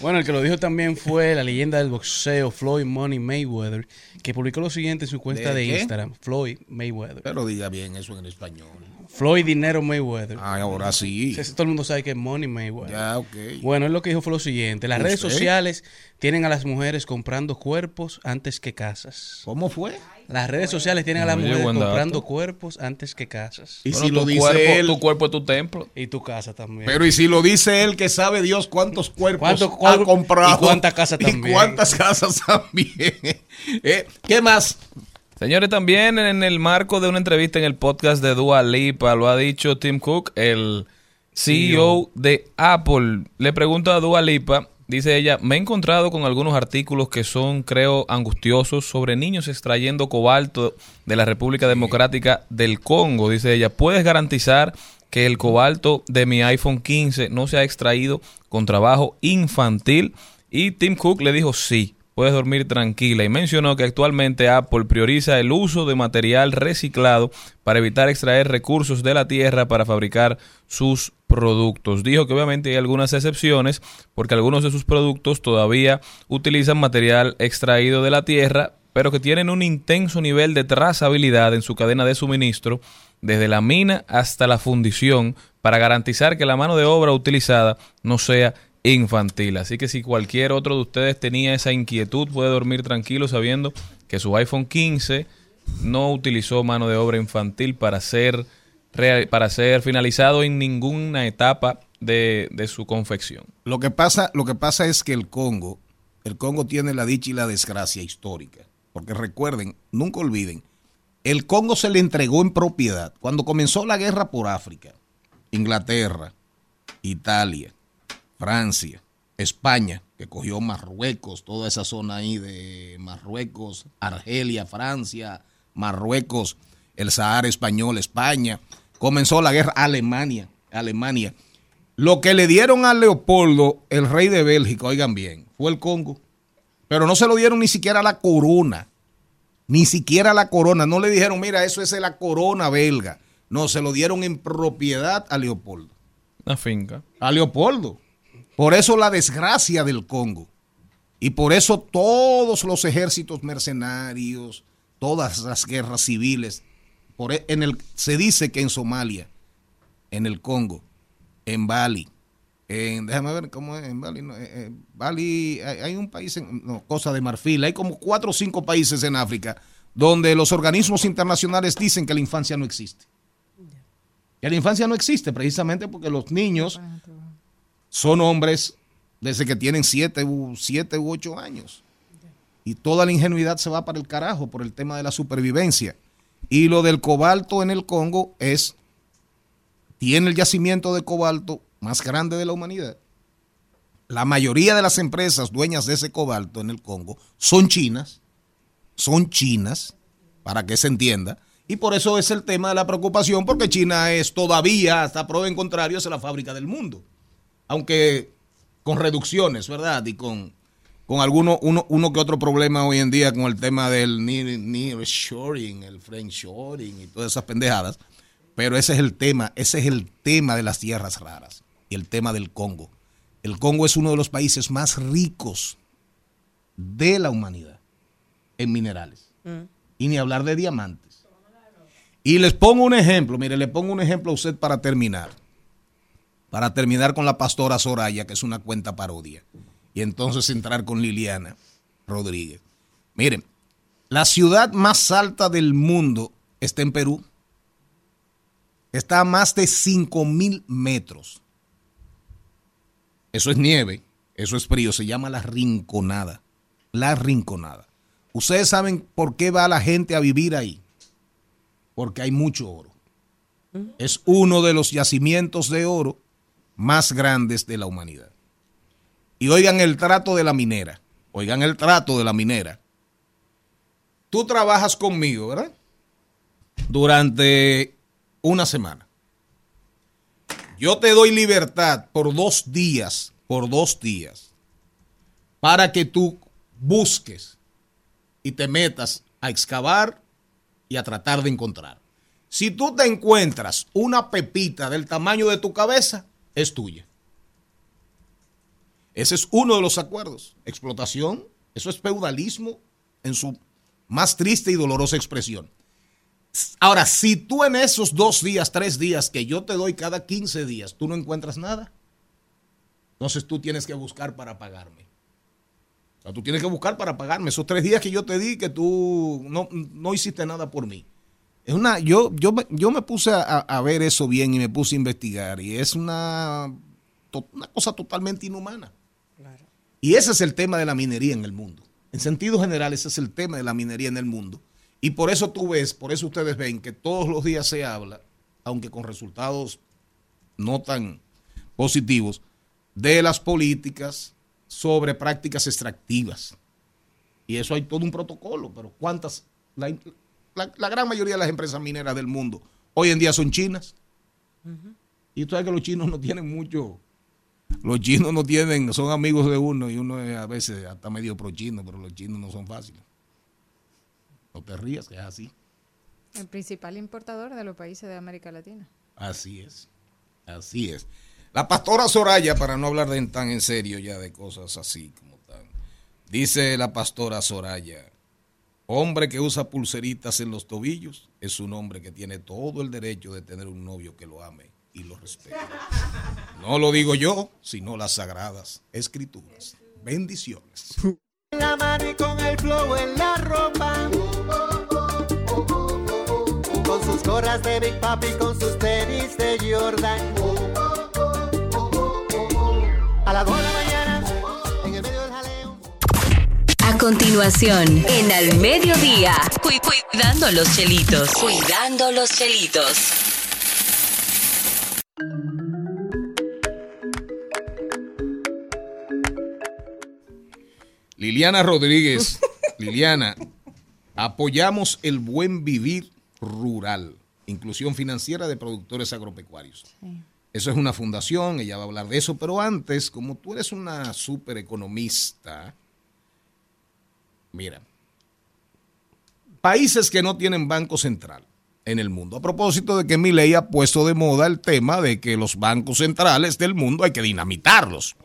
Bueno, el que lo dijo también fue la leyenda del boxeo Floyd Money Mayweather, que publicó lo siguiente en su cuenta ¿De de? Instagram. Floyd Mayweather. Pero diga bien eso en español. Floyd Dinero Mayweather. Ah, ahora sí. Todo el mundo sabe que es Money Mayweather. Ya, ok. Bueno, él lo que dijo fue lo siguiente. Las redes sociales tienen a las mujeres comprando cuerpos antes que casas. ¿Cómo fue? Las redes sociales tienen a las mujeres comprando cuerpos antes que casas. Y Bueno, si lo dice cuerpo, él. Tu cuerpo es tu templo. Y tu casa también. Pero y si lo dice él que sabe Dios cuántos cuerpos ¿Cuánto- ha comprado. y cuántas casas (laughs) Y también? cuántas casas (laughs) también. (laughs) Eh, ¿Qué más? Señores, también en el marco de una entrevista en el podcast de Dua Lipa, lo ha dicho Tim Cook, el CEO de Apple. Le pregunto a Dua Lipa, dice ella, me he encontrado con algunos artículos que son, creo, angustiosos sobre niños extrayendo cobalto de la República Democrática del Congo. Dice ella, ¿puedes garantizar que el cobalto de mi iPhone 15 no se ha extraído con trabajo infantil? Y Tim Cook le dijo, sí puedes dormir tranquila y mencionó que actualmente Apple prioriza el uso de material reciclado para evitar extraer recursos de la tierra para fabricar sus productos. Dijo que obviamente hay algunas excepciones porque algunos de sus productos todavía utilizan material extraído de la tierra, pero que tienen un intenso nivel de trazabilidad en su cadena de suministro desde la mina hasta la fundición para garantizar que la mano de obra utilizada no sea infantil. Así que si cualquier otro de ustedes tenía esa inquietud, puede dormir tranquilo sabiendo que su iPhone 15 no utilizó mano de obra infantil para ser, para ser finalizado en ninguna etapa de, de su confección. Lo que pasa, lo que pasa es que el Congo, el Congo tiene la dicha y la desgracia histórica. Porque recuerden, nunca olviden, el Congo se le entregó en propiedad cuando comenzó la guerra por África. Inglaterra, Italia, Francia, España, que cogió Marruecos, toda esa zona ahí de Marruecos, Argelia, Francia, Marruecos, el Sahara español, España. Comenzó la guerra Alemania, Alemania. Lo que le dieron a Leopoldo, el rey de Bélgica, oigan bien, fue el Congo. Pero no se lo dieron ni siquiera la corona. Ni siquiera la corona. No le dijeron, mira, eso es la corona belga. No, se lo dieron en propiedad a Leopoldo. Una finca. A Leopoldo. Por eso la desgracia del Congo. Y por eso todos los ejércitos mercenarios, todas las guerras civiles, por e- en el, se dice que en Somalia, en el Congo, en Bali, en, déjame ver cómo es, en Bali, no, eh, eh, Bali, hay, hay un país, en, no, Cosa de Marfil, hay como cuatro o cinco países en África donde los organismos internacionales dicen que la infancia no existe. Que la infancia no existe precisamente porque los niños son hombres desde que tienen siete u, siete u ocho años. Y toda la ingenuidad se va para el carajo por el tema de la supervivencia. Y lo del cobalto en el Congo es, tiene el yacimiento de cobalto más grande de la humanidad. La mayoría de las empresas dueñas de ese cobalto en el Congo son chinas, son chinas, para que se entienda. Y por eso es el tema de la preocupación, porque China es todavía, hasta prueba en contrario, es la fábrica del mundo. Aunque con reducciones, ¿verdad? Y con, con alguno, uno, uno que otro problema hoy en día con el tema del near, nearshoring, el friendshoring y todas esas pendejadas. Pero ese es el tema, ese es el tema de las tierras raras y el tema del Congo. El Congo es uno de los países más ricos de la humanidad en minerales. Y ni hablar de diamantes. Y les pongo un ejemplo, mire, le pongo un ejemplo a usted para terminar. Para terminar con la pastora Soraya, que es una cuenta parodia. Y entonces entrar con Liliana Rodríguez. Miren, la ciudad más alta del mundo está en Perú. Está a más de 5 mil metros. Eso es nieve, eso es frío, se llama la rinconada. La rinconada. Ustedes saben por qué va la gente a vivir ahí. Porque hay mucho oro. Es uno de los yacimientos de oro más grandes de la humanidad. Y oigan el trato de la minera. Oigan el trato de la minera. Tú trabajas conmigo, ¿verdad? Durante una semana. Yo te doy libertad por dos días, por dos días, para que tú busques y te metas a excavar y a tratar de encontrar. Si tú te encuentras una pepita del tamaño de tu cabeza, es tuya. Ese es uno de los acuerdos. Explotación, eso es feudalismo en su más triste y dolorosa expresión. Ahora, si tú en esos dos días, tres días que yo te doy cada 15 días, tú no encuentras nada, entonces tú tienes que buscar para pagarme. O sea, tú tienes que buscar para pagarme. Esos tres días que yo te di que tú no, no hiciste nada por mí. Es una, yo, yo, me- yo me puse a, a ver eso bien y me puse a investigar y es una, una cosa totalmente inhumana. Y ese es el tema de la minería en el mundo. En sentido general, ese es el tema de la minería en el mundo. Y por eso tú ves, por eso ustedes ven que todos los días se habla, aunque con resultados no tan positivos, de las políticas sobre prácticas extractivas. Y eso hay todo un protocolo, pero ¿cuántas? La, la- la gran mayoría de las empresas mineras del mundo hoy en día son chinas. Y tú sabes que los chinos no tienen mucho. Los chinos no tienen, son amigos de uno y uno es a veces hasta medio pro chino, pero los chinos no son fáciles. No te rías, que es así. El principal importador de los países de América Latina. Así es. Así es. La pastora Soraya, para no hablar de tan en serio ya de cosas así como tan. Dice la pastora Soraya, hombre que usa pulseritas en los tobillos es un hombre que tiene todo el derecho de tener un novio que lo ame y lo respete. No lo digo yo, sino las sagradas escrituras. Bendiciones. la mano y con el flow en la ropa. Con sus gorras de Big Papi, con sus tenis de Jordan. A las 2 de la continuación, en Al Mediodía, cu- cuidando los chelitos. Cuidando los chelitos. Liliana Rodríguez, (laughs) Liliana, apoyamos el buen vivir rural, inclusión financiera de productores agropecuarios. Eso es una fundación, ella va a hablar de eso, pero antes, como tú eres una super economista, mira, países que no tienen banco central en el mundo. A propósito de que mi ley ha puesto de moda el tema de que los bancos centrales del mundo hay que dinamitarlos.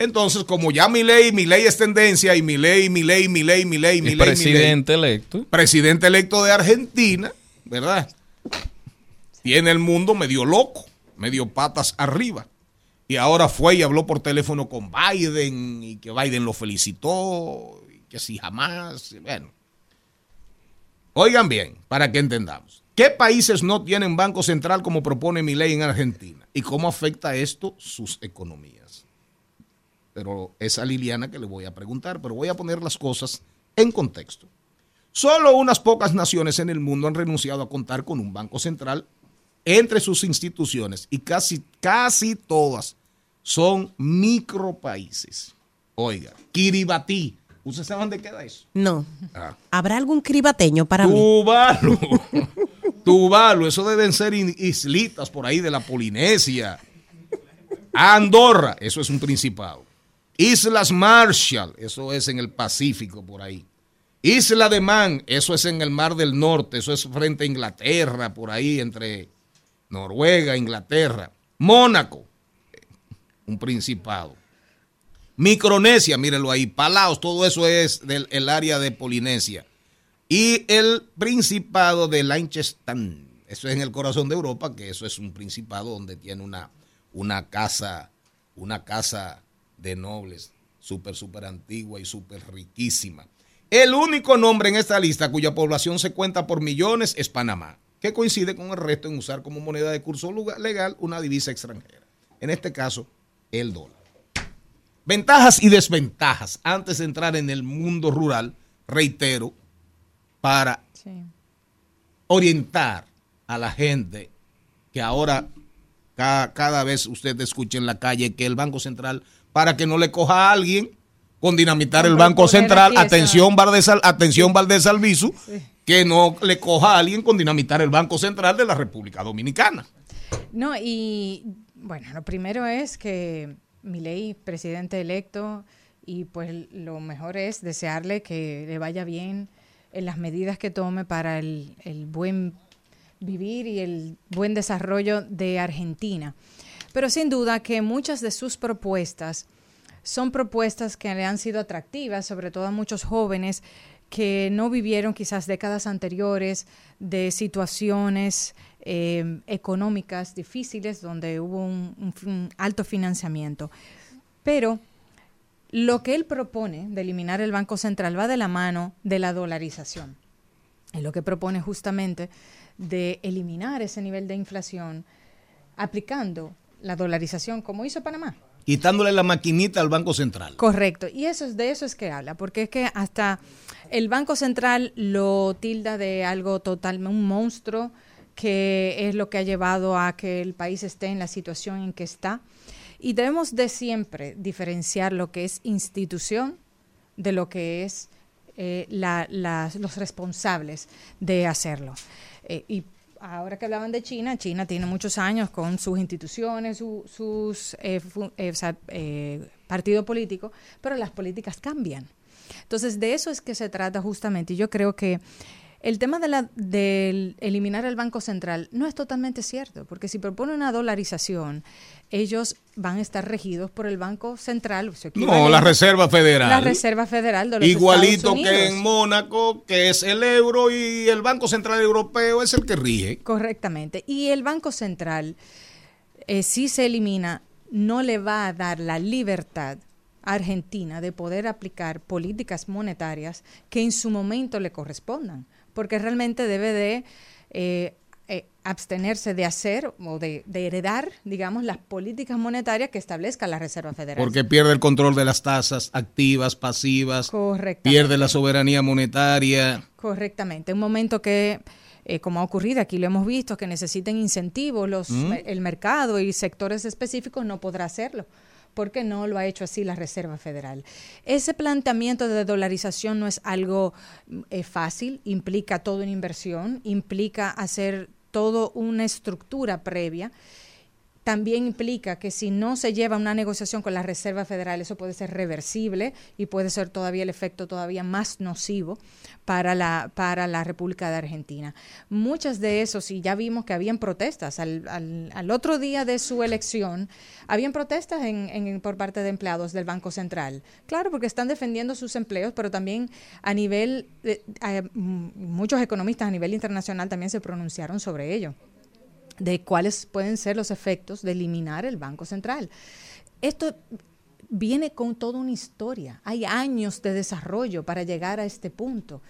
Entonces, como ya mi ley, mi ley es tendencia y mi ley, mi ley, mi ley, mi ley, mi Y ley, presidente electo. presidente electo de Argentina, ¿verdad? Tiene el mundo medio loco, medio patas arriba. Y ahora fue y habló por teléfono con Biden y que Biden lo felicitó que si jamás, bueno. Oigan bien, para que entendamos. ¿Qué países no tienen banco central como propone mi ley en Argentina? ¿Y cómo afecta esto sus economías? Pero es a Liliana que le voy a preguntar, pero voy a poner las cosas en contexto. Solo unas pocas naciones en el mundo han renunciado a contar con un banco central entre sus instituciones y casi, casi todas son micropaíses. Oiga, Kiribati. ¿Ustedes saben de qué da eso? No. Ah. ¿Habrá algún cribateño para mí? Tuvalu. (laughs) Tuvalu, eso deben ser islitas por ahí de la Polinesia. Andorra, eso es un principado. Islas Marshall, eso es en el Pacífico por ahí. Isla de Man, eso es en el Mar del Norte, eso es frente a Inglaterra, por ahí entre Noruega, Inglaterra. Mónaco, un principado. Micronesia, mírenlo ahí. Palaos, todo eso es del el área de Polinesia. Y el principado de Liechtenstein, eso es en el corazón de Europa, que eso es un principado donde tiene una, una casa, una casa de nobles, súper, súper antigua y súper riquísima. El único nombre en esta lista cuya población se cuenta por millones es Panamá, que coincide con el resto en usar como moneda de curso legal una divisa extranjera. En este caso, el dólar. Ventajas y desventajas. Antes de entrar en el mundo rural, reitero, para orientar a la gente que ahora ca- cada, vez usted escuche en la calle que el Banco Central, para que no le coja a alguien con dinamitar el Banco Central, atención Valdés, Al- atención Valdés Albizu, que no le coja a alguien con dinamitar el Banco Central de la República Dominicana. No, y bueno, lo primero es que Milei, presidente electo, y pues lo mejor es desearle que le vaya bien en las medidas que tome para el, el buen vivir y el buen desarrollo de Argentina. Pero sin duda que muchas de sus propuestas son propuestas que le han sido atractivas, sobre todo a muchos jóvenes que no vivieron quizás décadas anteriores de situaciones eh, económicas difíciles donde hubo un, un fi- un alto financiamiento. Pero lo que él propone de eliminar el Banco Central va de la mano de la dolarización. Es lo que propone justamente de eliminar ese nivel de inflación aplicando la dolarización como hizo Panamá. Quitándole la maquinita al Banco Central. Correcto, y eso es de eso es que habla, porque es que hasta el Banco Central lo tilda de algo totalmente un monstruo que es lo que ha llevado a que el país esté en la situación en que está. Y debemos de siempre diferenciar lo que es institución de lo que es eh, la- las- los responsables de hacerlo. Eh, y ahora que hablaban de China, China tiene muchos años con sus instituciones, su- sus eh, eh, eh, partido político, pero las políticas cambian. Entonces, de eso es que se trata justamente. Y yo creo que el tema de, la, de eliminar el Banco Central no es totalmente cierto, porque si propone una dolarización, ellos van a estar regidos por el Banco Central. No, la Reserva Federal. La Reserva Federal de los Igualito que en Mónaco, que es el euro y el Banco Central Europeo es el que rige. Correctamente. Y el Banco Central, eh, si se elimina, no le va a dar la libertad a Argentina de poder aplicar políticas monetarias que en su momento le correspondan, porque realmente debe de eh, eh, abstenerse de hacer o de, de heredar, digamos, las políticas monetarias que establezca la Reserva Federal. Porque pierde el control de las tasas activas, pasivas. Pierde la soberanía monetaria. Correctamente. Un momento que, eh, como ha ocurrido, aquí lo hemos visto, que necesiten incentivos, los, Mm. el mercado y sectores específicos no podrá hacerlo porque no lo ha hecho así la Reserva Federal. Ese planteamiento de dolarización no es algo mm, eh, fácil, implica toda una inversión, implica hacer toda una estructura previa también implica que si no se lleva una negociación con la Reserva Federal, eso puede ser reversible y puede ser todavía el efecto todavía más nocivo para la, para la República de Argentina. Muchas de esos, y ya vimos que habían protestas, al, al- al otro día de su elección, habían protestas en- en- por parte de empleados del Banco Central. Claro, porque están defendiendo sus empleos, pero también a nivel, eh, muchos economistas a nivel internacional también se pronunciaron sobre ello de cuáles pueden ser los efectos de eliminar el Banco Central. Esto viene con toda una historia. Hay años de desarrollo para llegar a este punto.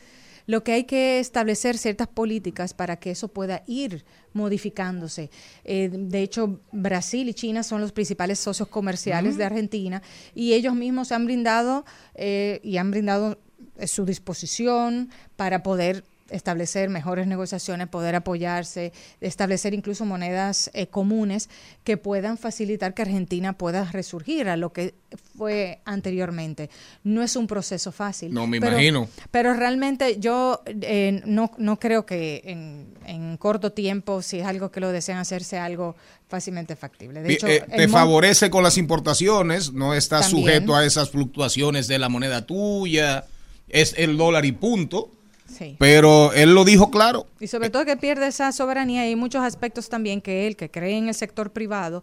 Lo que hay que establecer ciertas políticas para que eso pueda ir modificándose. Eh, de hecho, Brasil y China son los principales socios comerciales de Argentina y ellos mismos se han brindado eh, y han brindado eh, su disposición para poder establecer mejores negociaciones, poder apoyarse, establecer incluso monedas eh, comunes que puedan facilitar que Argentina pueda resurgir a lo que fue anteriormente. No es un proceso fácil. No, me pero- imagino. Pero realmente yo eh, no, no creo que en, en corto tiempo, si es algo que lo desean hacer, sea algo fácilmente factible. De hecho, eh, te favorece con las importaciones, no estás También. sujeto a esas fluctuaciones de la moneda tuya, es el dólar y punto. Sí. Pero él lo dijo claro. Y sobre todo que pierde esa soberanía y hay muchos aspectos también que él, que cree en el sector privado,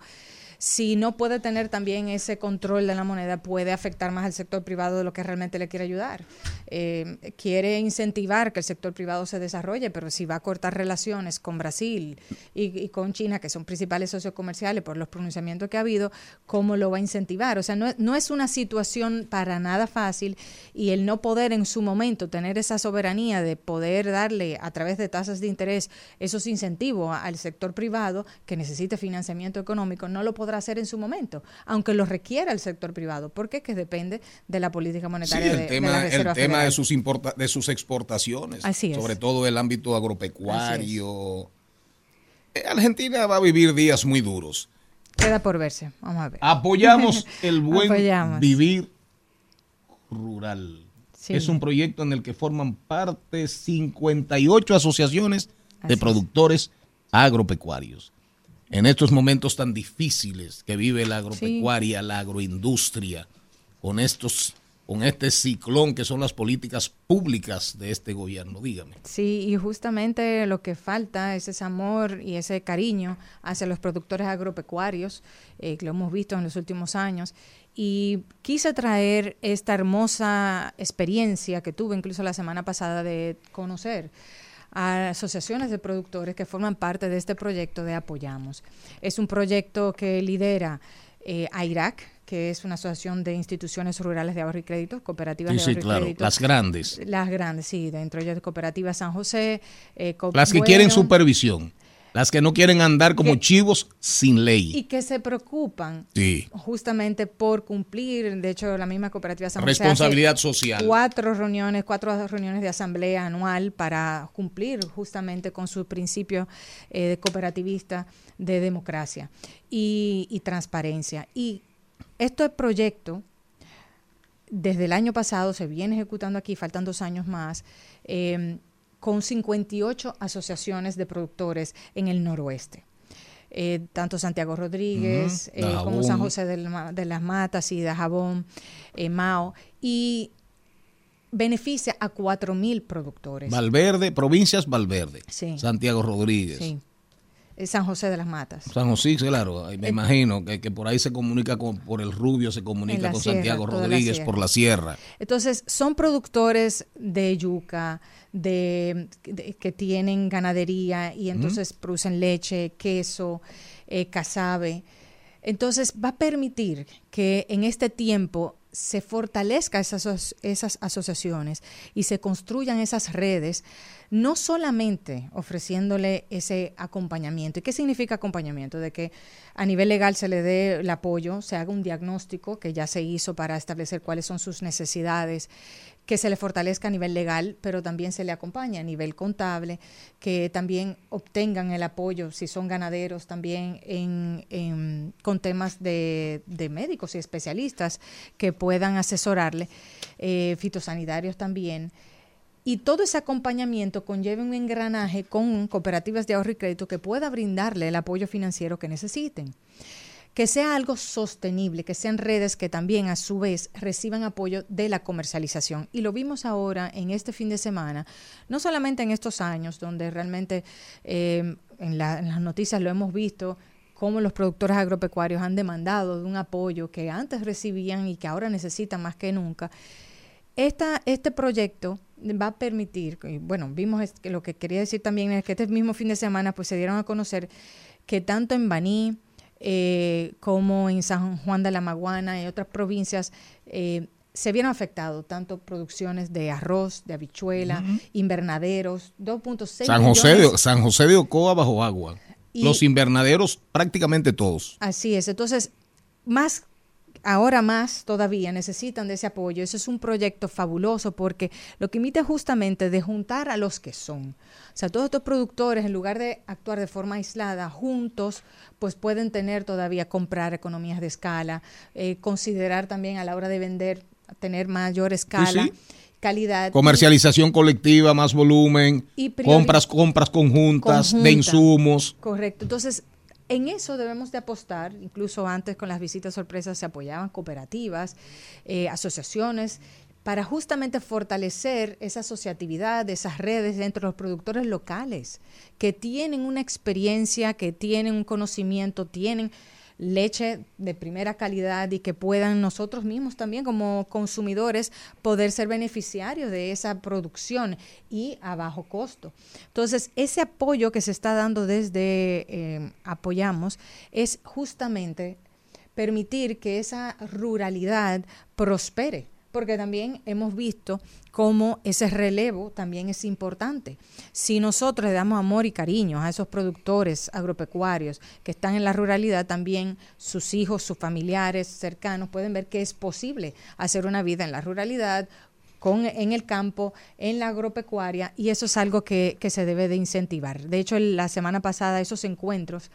si no puede tener también ese control de la moneda, puede afectar más al sector privado de lo que realmente le quiere ayudar. Eh, quiere incentivar que el sector privado se desarrolle, pero si va a cortar relaciones con Brasil y, con China, que son principales socios comerciales por los pronunciamientos que ha habido, ¿cómo lo va a incentivar? O sea, no, no es una situación para nada fácil y el no poder en su momento tener esa soberanía de poder darle a través de tasas de interés esos incentivos al sector privado que necesite financiamiento económico, no lo podrá hacer en su momento, aunque lo requiera el sector privado, porque es que depende de la política Sí, monetaria de, el de la tema, el tema Federal. de sus importa- de sus exportaciones, Así es. sobre todo el ámbito agropecuario. Argentina va a vivir días muy duros. Queda por verse, vamos a ver. Apoyamos (laughs) el buen Apoyamos. vivir rural. Sí. Es un proyecto en el que forman parte 58 asociaciones de es. productores agropecuarios. En estos momentos tan difíciles que vive la agropecuaria, la agroindustria, con estos con este ciclón que son las políticas públicas de este gobierno, dígame. Sí, y justamente lo que falta es ese amor y ese cariño hacia los productores agropecuarios, eh, que lo hemos visto en los últimos años. Y quise traer esta hermosa experiencia que tuve incluso la semana pasada de conocer a asociaciones de productores que forman parte de este proyecto de Apoyamos. Es un proyecto que lidera eh, AIRAC, que es una asociación de instituciones rurales de ahorro y crédito, cooperativas Sí, de sí, ahorro y claro, crédito. las grandes. Las grandes, sí, dentro de ellas Cooperativa San José. eh, Las que Bueno, quieren supervisión, las que no quieren andar como chivos sin ley. Y que se preocupan Sí. justamente por cumplir, de hecho la misma Cooperativa San José Responsabilidad social. Cuatro reuniones, cuatro reuniones de asamblea anual para cumplir justamente con su principio eh, de cooperativista de democracia y, y transparencia. Y este proyecto, desde el año pasado, se viene ejecutando aquí, faltan dos años más, eh, con 58 asociaciones de productores en el noroeste. Eh, tanto Santiago Rodríguez eh, como. San José del de las Matas y Dajabón, eh, Mao, y beneficia a 4.000 productores. Valverde, provincias Valverde. Sí. Santiago Rodríguez. Sí. San José de las Matas. San José, claro, me imagino que, que por ahí se comunica con, por el Rubio, se comunica con sierra, Santiago la Rodríguez por la sierra. Entonces, son productores de yuca, de, de- que tienen ganadería y entonces producen leche, queso, eh, casabe. Entonces, va a permitir que en este tiempo se fortalezca esas, esas asociaciones y se construyan esas redes, no solamente ofreciéndole ese acompañamiento. ¿Y qué significa acompañamiento? De que a nivel legal se le dé el apoyo, se haga un diagnóstico que ya se hizo para establecer cuáles son sus necesidades, que se le fortalezca a nivel legal, pero también se le acompaña a nivel contable, que también obtengan el apoyo, si son ganaderos, también en, con temas de, de médicos y especialistas que puedan asesorarle, eh, fitosanitarios también. Y todo ese acompañamiento conlleva un engranaje con cooperativas de ahorro y crédito que pueda brindarle el apoyo financiero que necesiten que sea algo sostenible, que sean redes que también a su vez reciban apoyo de la comercialización. Y lo vimos ahora en este fin de semana, no solamente en estos años, donde realmente eh, en, en las noticias lo hemos visto, cómo los productores agropecuarios han demandado de un apoyo que antes recibían y que ahora necesitan más que nunca. Esta, este proyecto va a permitir, y bueno, vimos que lo que quería decir también es que este mismo fin de semana pues se dieron a conocer que tanto en Baní eh, como en San Juan de la Maguana y otras provincias eh, se vieron afectados tanto producciones de arroz, de habichuela, Ujú. invernaderos, 2.6 San José, de, millones. San José de Ocoa bajo agua. Y- Los invernaderos prácticamente todos. Así es. Entonces, más ahora más todavía necesitan de ese apoyo. Eso es un proyecto fabuloso porque lo que imita justamente de juntar a los que son. O sea, todos estos productores, en lugar de actuar de forma aislada, juntos, pues pueden tener todavía, comprar economías de escala, eh, considerar también a la hora de vender, tener mayor escala. sí. calidad. Comercialización colectiva, más volumen, Y compras, compras conjuntas de insumos. Correcto. Entonces, en eso debemos de apostar. Incluso antes con las visitas sorpresas se apoyaban cooperativas, eh, asociaciones, para justamente fortalecer esa asociatividad, esas redes entre los productores locales, que tienen una experiencia, que tienen un conocimiento, tienen leche de primera calidad y que puedan nosotros mismos también como consumidores poder ser beneficiarios de esa producción y a bajo costo. Entonces, ese apoyo que se está dando desde eh, Apoyamos es justamente permitir que esa ruralidad prospere, porque también hemos visto cómo ese relevo también es importante. Si nosotros le damos amor y cariño a esos productores agropecuarios que están en la ruralidad, también sus hijos, sus familiares cercanos pueden ver que es posible hacer una vida en la ruralidad con, en el campo, en la agropecuaria, y eso es algo que, que se debe de incentivar. De hecho, la semana pasada esos encuentros,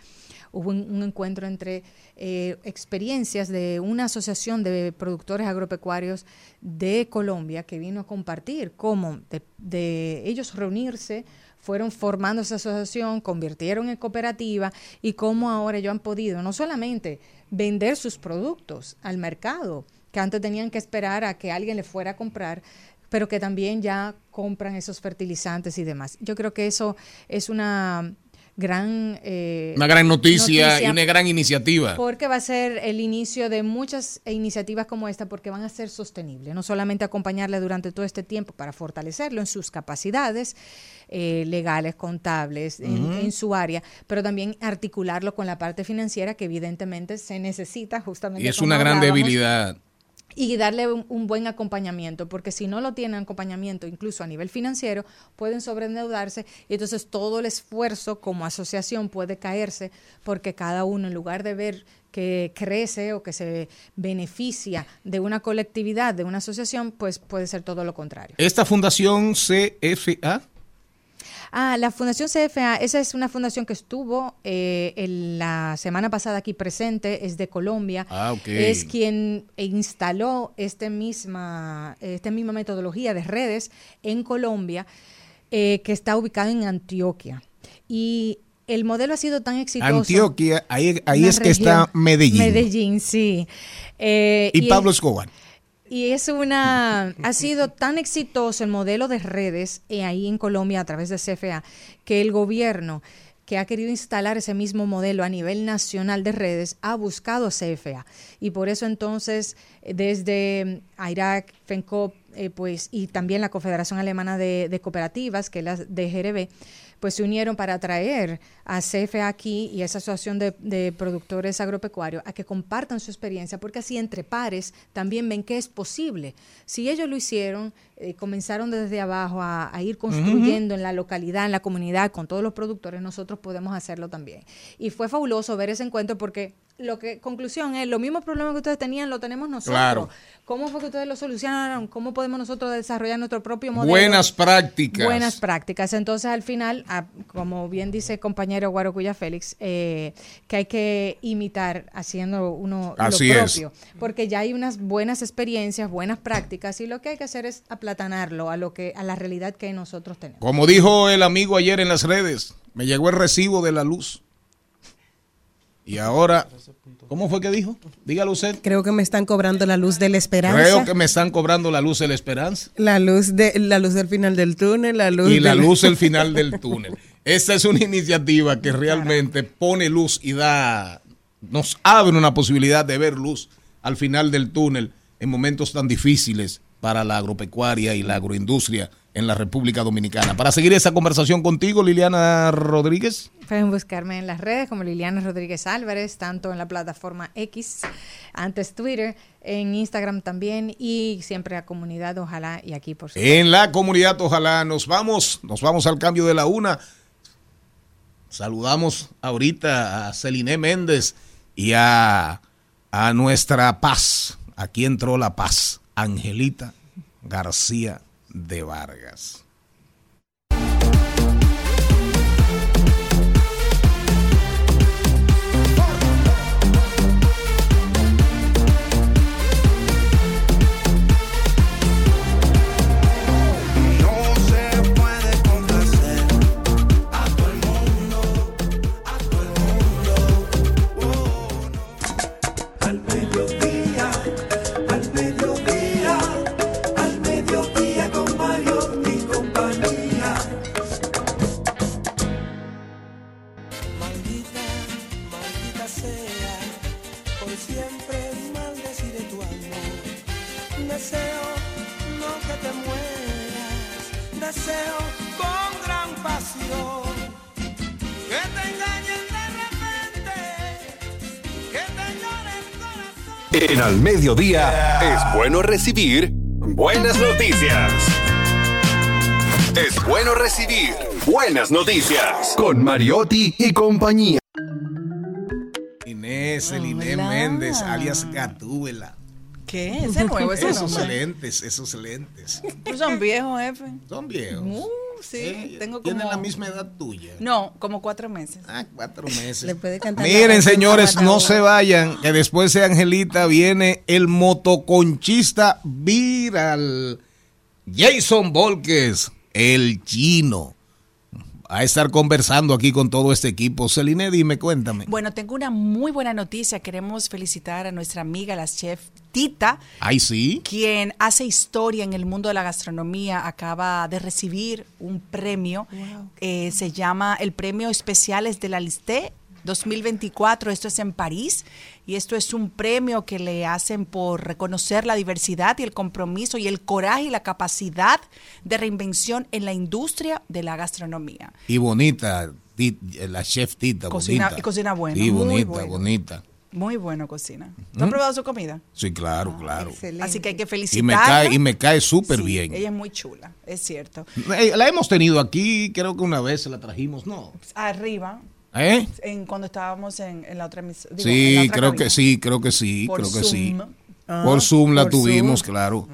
hubo un, encuentro entre eh, experiencias de una asociación de productores agropecuarios de Colombia que vino a compartir cómo de, de ellos reunirse, fueron formando esa asociación, convirtieron en cooperativa y cómo ahora ellos han podido no solamente vender sus productos al mercado, que antes tenían que esperar a que alguien le fuera a comprar, pero que también ya compran esos fertilizantes y demás. Yo creo que eso es una gran... eh, Una gran noticia, noticia y una gran iniciativa. porque va a ser el inicio de muchas iniciativas como esta, porque van a ser sostenibles. No solamente acompañarle durante todo este tiempo para fortalecerlo en sus capacidades eh, legales, contables, en, en su área, pero también articularlo con la parte financiera que evidentemente se necesita justamente. Y es una gran debilidad. Y darle un, buen acompañamiento, porque si no lo tienen acompañamiento, incluso a nivel financiero, pueden sobreendeudarse y entonces todo el esfuerzo como asociación puede caerse porque cada uno, en lugar de ver que crece o que se beneficia de una colectividad, de una asociación, pues puede ser todo lo contrario. Esta fundación CFA, Ah, la Fundación CFA, esa es una fundación que estuvo eh, el- la semana pasada aquí presente, es de Colombia. Ah, ok. Es quien instaló este misma, esta misma metodología de redes en Colombia, eh, que está ubicado en Antioquia. Y el modelo ha sido tan exitoso. Antioquia, ahí, ahí es que está Medellín. Medellín, sí. Eh, Y es- Pablo Escobar. Y es una, (laughs) ha sido tan exitoso el modelo de redes eh, ahí en Colombia a través de CFA que el gobierno que ha querido instalar ese mismo modelo a nivel nacional de redes ha buscado CFA. Y por eso entonces eh, desde mm, AIRAC, FENCOP, eh, pues, y también la Confederación Alemana de, de Cooperativas, que es la DGRB, pues se unieron para atraer a CFA aquí y a esa asociación de, de productores agropecuarios a que compartan su experiencia, porque así entre pares también ven que es posible. Si ellos lo hicieron, eh, comenzaron desde abajo a, a ir construyendo en la localidad, en la comunidad, con todos los productores, nosotros podemos hacerlo también. Y fue fabuloso ver ese encuentro porque lo que, conclusión es, los mismos problemas que ustedes tenían, lo tenemos nosotros. Claro. ¿Cómo fue que ustedes lo solucionaron? ¿Cómo podemos nosotros desarrollar nuestro propio modelo? Buenas prácticas. Buenas prácticas. Entonces, al final, como bien dice el compañero Guarocuya Félix, eh, que hay que imitar haciendo uno Así lo es. propio, porque ya hay unas buenas experiencias, buenas prácticas, y lo que hay que hacer es aplatanarlo a lo que a la realidad que nosotros tenemos. Como dijo el amigo ayer en las redes, me llegó el recibo de la luz. Y ahora, ¿cómo fue que dijo? Dígalo usted. Creo que me están cobrando la luz de la esperanza. Creo que me están cobrando la luz de la esperanza La luz de la luz del final del túnel, la luz y la del- luz el final (laughs) del túnel. Esta es una iniciativa que realmente pone luz y da, nos abre una posibilidad de ver luz al final del túnel en momentos tan difíciles para la agropecuaria y la agroindustria en la República Dominicana. Para seguir esa conversación contigo, Liliana Rodríguez. Pueden buscarme en las redes como Liliana Rodríguez Álvarez, tanto en la plataforma X, antes Twitter, en Instagram también y siempre a comunidad, ojalá, y aquí por supuesto. En la comunidad, ojalá nos vamos, nos vamos al cambio de la una. Saludamos ahorita a Celine Méndez y a a nuestra paz. Aquí entró la paz. Angelita García de Vargas. En al mediodía es bueno recibir buenas noticias. Es bueno recibir buenas noticias con Mariotti y compañía. Inés, el Inés Méndez, alias Gatúbela. ¿Qué? Ese nuevo, ese Esos nombre. lentes, esos lentes. Pues son viejos, jefe. Son viejos. Sí, Eh, tengo como... Tienen la misma edad tuya. No, como cuatro meses. Ah, cuatro meses. Le puede cantar Miren, señores, no se vayan, que después de Angelita viene el motoconchista viral. Jason Volques, el chino. A estar conversando aquí con todo este equipo. Celine, dime, cuéntame. Bueno, tengo una muy buena noticia. Queremos felicitar a nuestra amiga, la chef Tita, Ay, sí. quien hace historia en el mundo de la gastronomía. Acaba de recibir un premio. Eh, se llama el Premio Especiales de la Liste 2024. Esto es en París. Y esto es un premio que le hacen por reconocer la diversidad y el compromiso y el coraje y la capacidad de reinvención en la industria de la gastronomía. Y bonita, la chef Tita, Cocina- bonita. y cocina buena, Sí, muy bonita, buena. bonita. Muy bueno cocina. ¿Tú ¿Mm? has probado su comida? Sí, claro, claro. Así que hay que Y felicitarla. me cae, y me cae súper Sí, bien. Ella es muy chula, es cierto. Eh, La hemos tenido aquí, creo que una vez la trajimos, ¿no? Arriba, ¿Eh? en, cuando estábamos en, en la otra la Sí, creo cabina. que sí, creo que sí, Por creo que sí. Zoom. Ah, por Zoom la por tuvimos, Zoom. claro.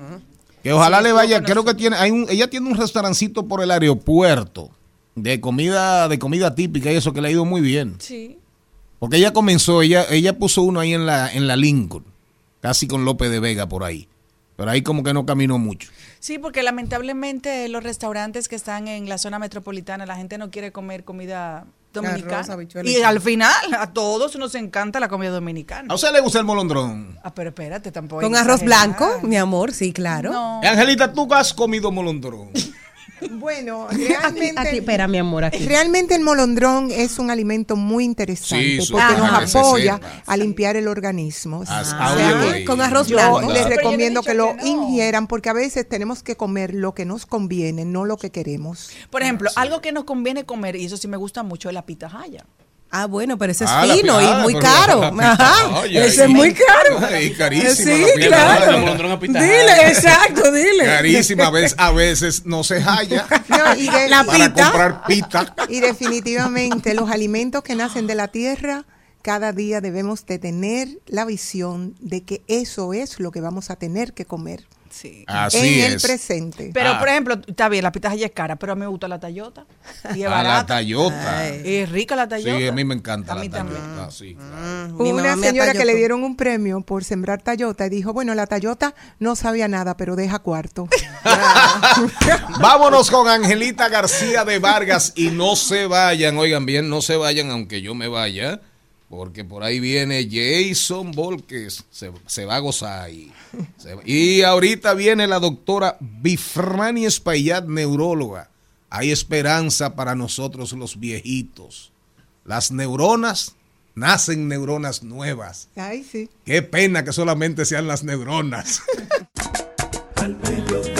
Que ojalá Sí, le vaya, creo que tiene, hay un, ella tiene un restaurancito por el aeropuerto de comida, de comida típica y eso que le ha ido muy bien. Sí. Porque ella comenzó, ella, ella puso uno ahí en la, en la Lincoln, casi con López de Vega por ahí. Pero ahí como que no caminó mucho. Sí, porque lamentablemente los restaurantes que están en la zona metropolitana, la gente no quiere comer comida dominicana. Y al final, a todos nos encanta la comida dominicana. ¿A usted le gusta el molondrón? Ah, pero espérate, tampoco. Con arroz exagerar. blanco, mi amor, sí, claro. No. Angelita, ¿tú has comido molondrón? (laughs) Bueno, (laughs) realmente. aquí, espera, mi amor, aquí. Realmente el molondrón es un alimento muy interesante Sí, porque nos apoya a limpiar el organismo. Ah, O sea, ah, con arroz blanco. les yo he recomiendo que lo que no. ingieran porque a veces tenemos que comer lo que nos conviene, no lo que queremos. Por ejemplo, algo que nos conviene comer, y eso sí me gusta mucho, es la pitahaya. Ah, bueno, pero ese es Ah, fino pijada, y muy caro. Ajá. oye, Ese es muy caro. (laughs) Ay, carísima Sí, la claro. Dile, exacto, dile. Carísima, a veces, a veces no se halla (laughs) No, y, de- La para pita. comprar pita. (laughs) y definitivamente los alimentos que nacen de la tierra, cada día debemos de tener la visión de que eso es lo que vamos a tener que comer Sí. Así en el es. presente. Pero, Ah. por ejemplo, está bien, la pitahaya es cara, pero a mí me gusta la tallota. Y es A la. Y es rica la Sí, tallota. a mí me encanta A la mí también. tallota. sí, claro. Mm, Hubo mamá una señora que le dieron un premio por sembrar tallota y dijo, bueno, la tallota no sabía nada, pero deja cuarto. (laughs) Vámonos con Angelita García de Vargas y no se vayan, oigan bien, no se vayan aunque yo me vaya, porque por ahí viene Jason Volques, se, se va a gozar ahí. (laughs) Se y ahorita viene la doctora Bifrani Espaillat, neuróloga. Hay esperanza para nosotros los viejitos. Las neuronas, nacen neuronas nuevas. Ay, sí. Qué pena que solamente sean las neuronas. (laughs) (laughs)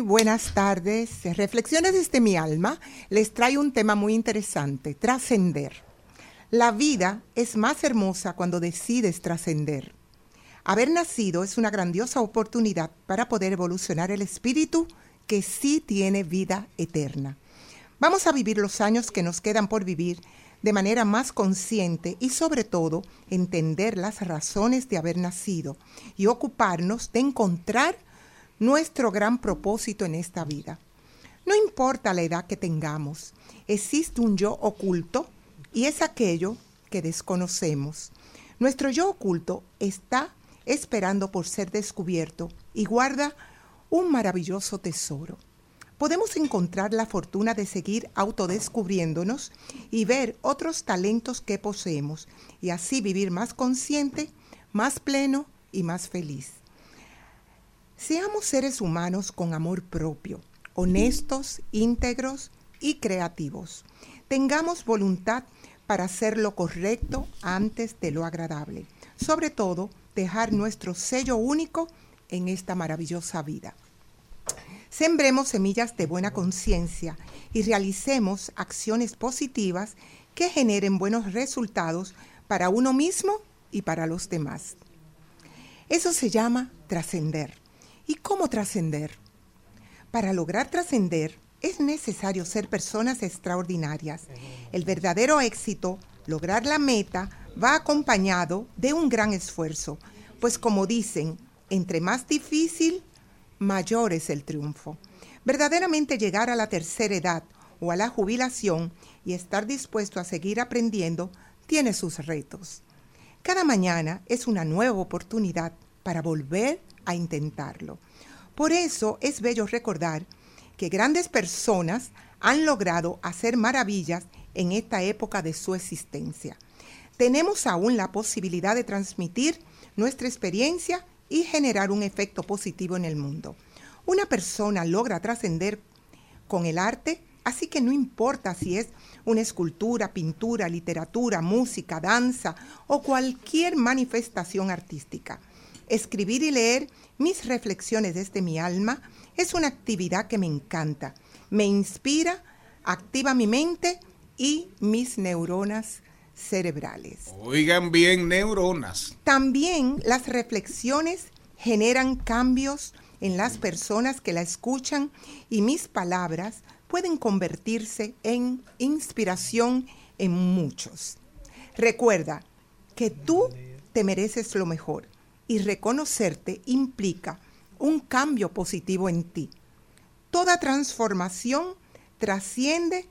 buenas tardes. Reflexiones desde mi alma les trae un tema muy interesante, trascender. La vida es más hermosa cuando decides trascender. Haber nacido es una grandiosa oportunidad para poder evolucionar el espíritu que sí tiene vida eterna. Vamos a vivir los años que nos quedan por vivir de manera más consciente y sobre todo entender las razones de haber nacido y ocuparnos de encontrar nuestro gran propósito en esta vida. No importa la edad que tengamos, existe un yo oculto y es aquello que desconocemos. Nuestro yo oculto está esperando por ser descubierto y guarda un maravilloso tesoro. Podemos encontrar la fortuna de seguir autodescubriéndonos y ver otros talentos que poseemos y así vivir más consciente, más pleno y más feliz. Seamos seres humanos con amor propio, honestos, íntegros y creativos. Tengamos voluntad para hacer lo correcto antes de lo agradable. Sobre todo, dejar nuestro sello único en esta maravillosa vida. Sembremos semillas de buena conciencia y realicemos acciones positivas que generen buenos resultados para uno mismo y para los demás. Eso se llama trascender. ¿Y cómo trascender? Para lograr trascender es necesario ser personas extraordinarias. El verdadero éxito, lograr la meta, va acompañado de un gran esfuerzo, pues como dicen, entre más difícil, mayor es el triunfo. Verdaderamente llegar a la tercera edad o a la jubilación y estar dispuesto a seguir aprendiendo tiene sus retos. Cada mañana es una nueva oportunidad para volver a intentarlo. Por eso es bello recordar que grandes personas han logrado hacer maravillas en esta época de su existencia. Tenemos aún la posibilidad de transmitir nuestra experiencia y generar un efecto positivo en el mundo. Una persona logra trascender con el arte, así que no importa si es una escultura, pintura, literatura, música, danza o cualquier manifestación artística. Escribir y leer mis reflexiones desde mi alma es una actividad que me encanta, me inspira, activa mi mente y mis neuronas cerebrales. Oigan bien, neuronas. También las reflexiones generan cambios en las personas que la escuchan y mis palabras pueden convertirse en inspiración en muchos. Recuerda que tú te mereces lo mejor y reconocerte implica un cambio positivo en ti. Toda transformación trasciende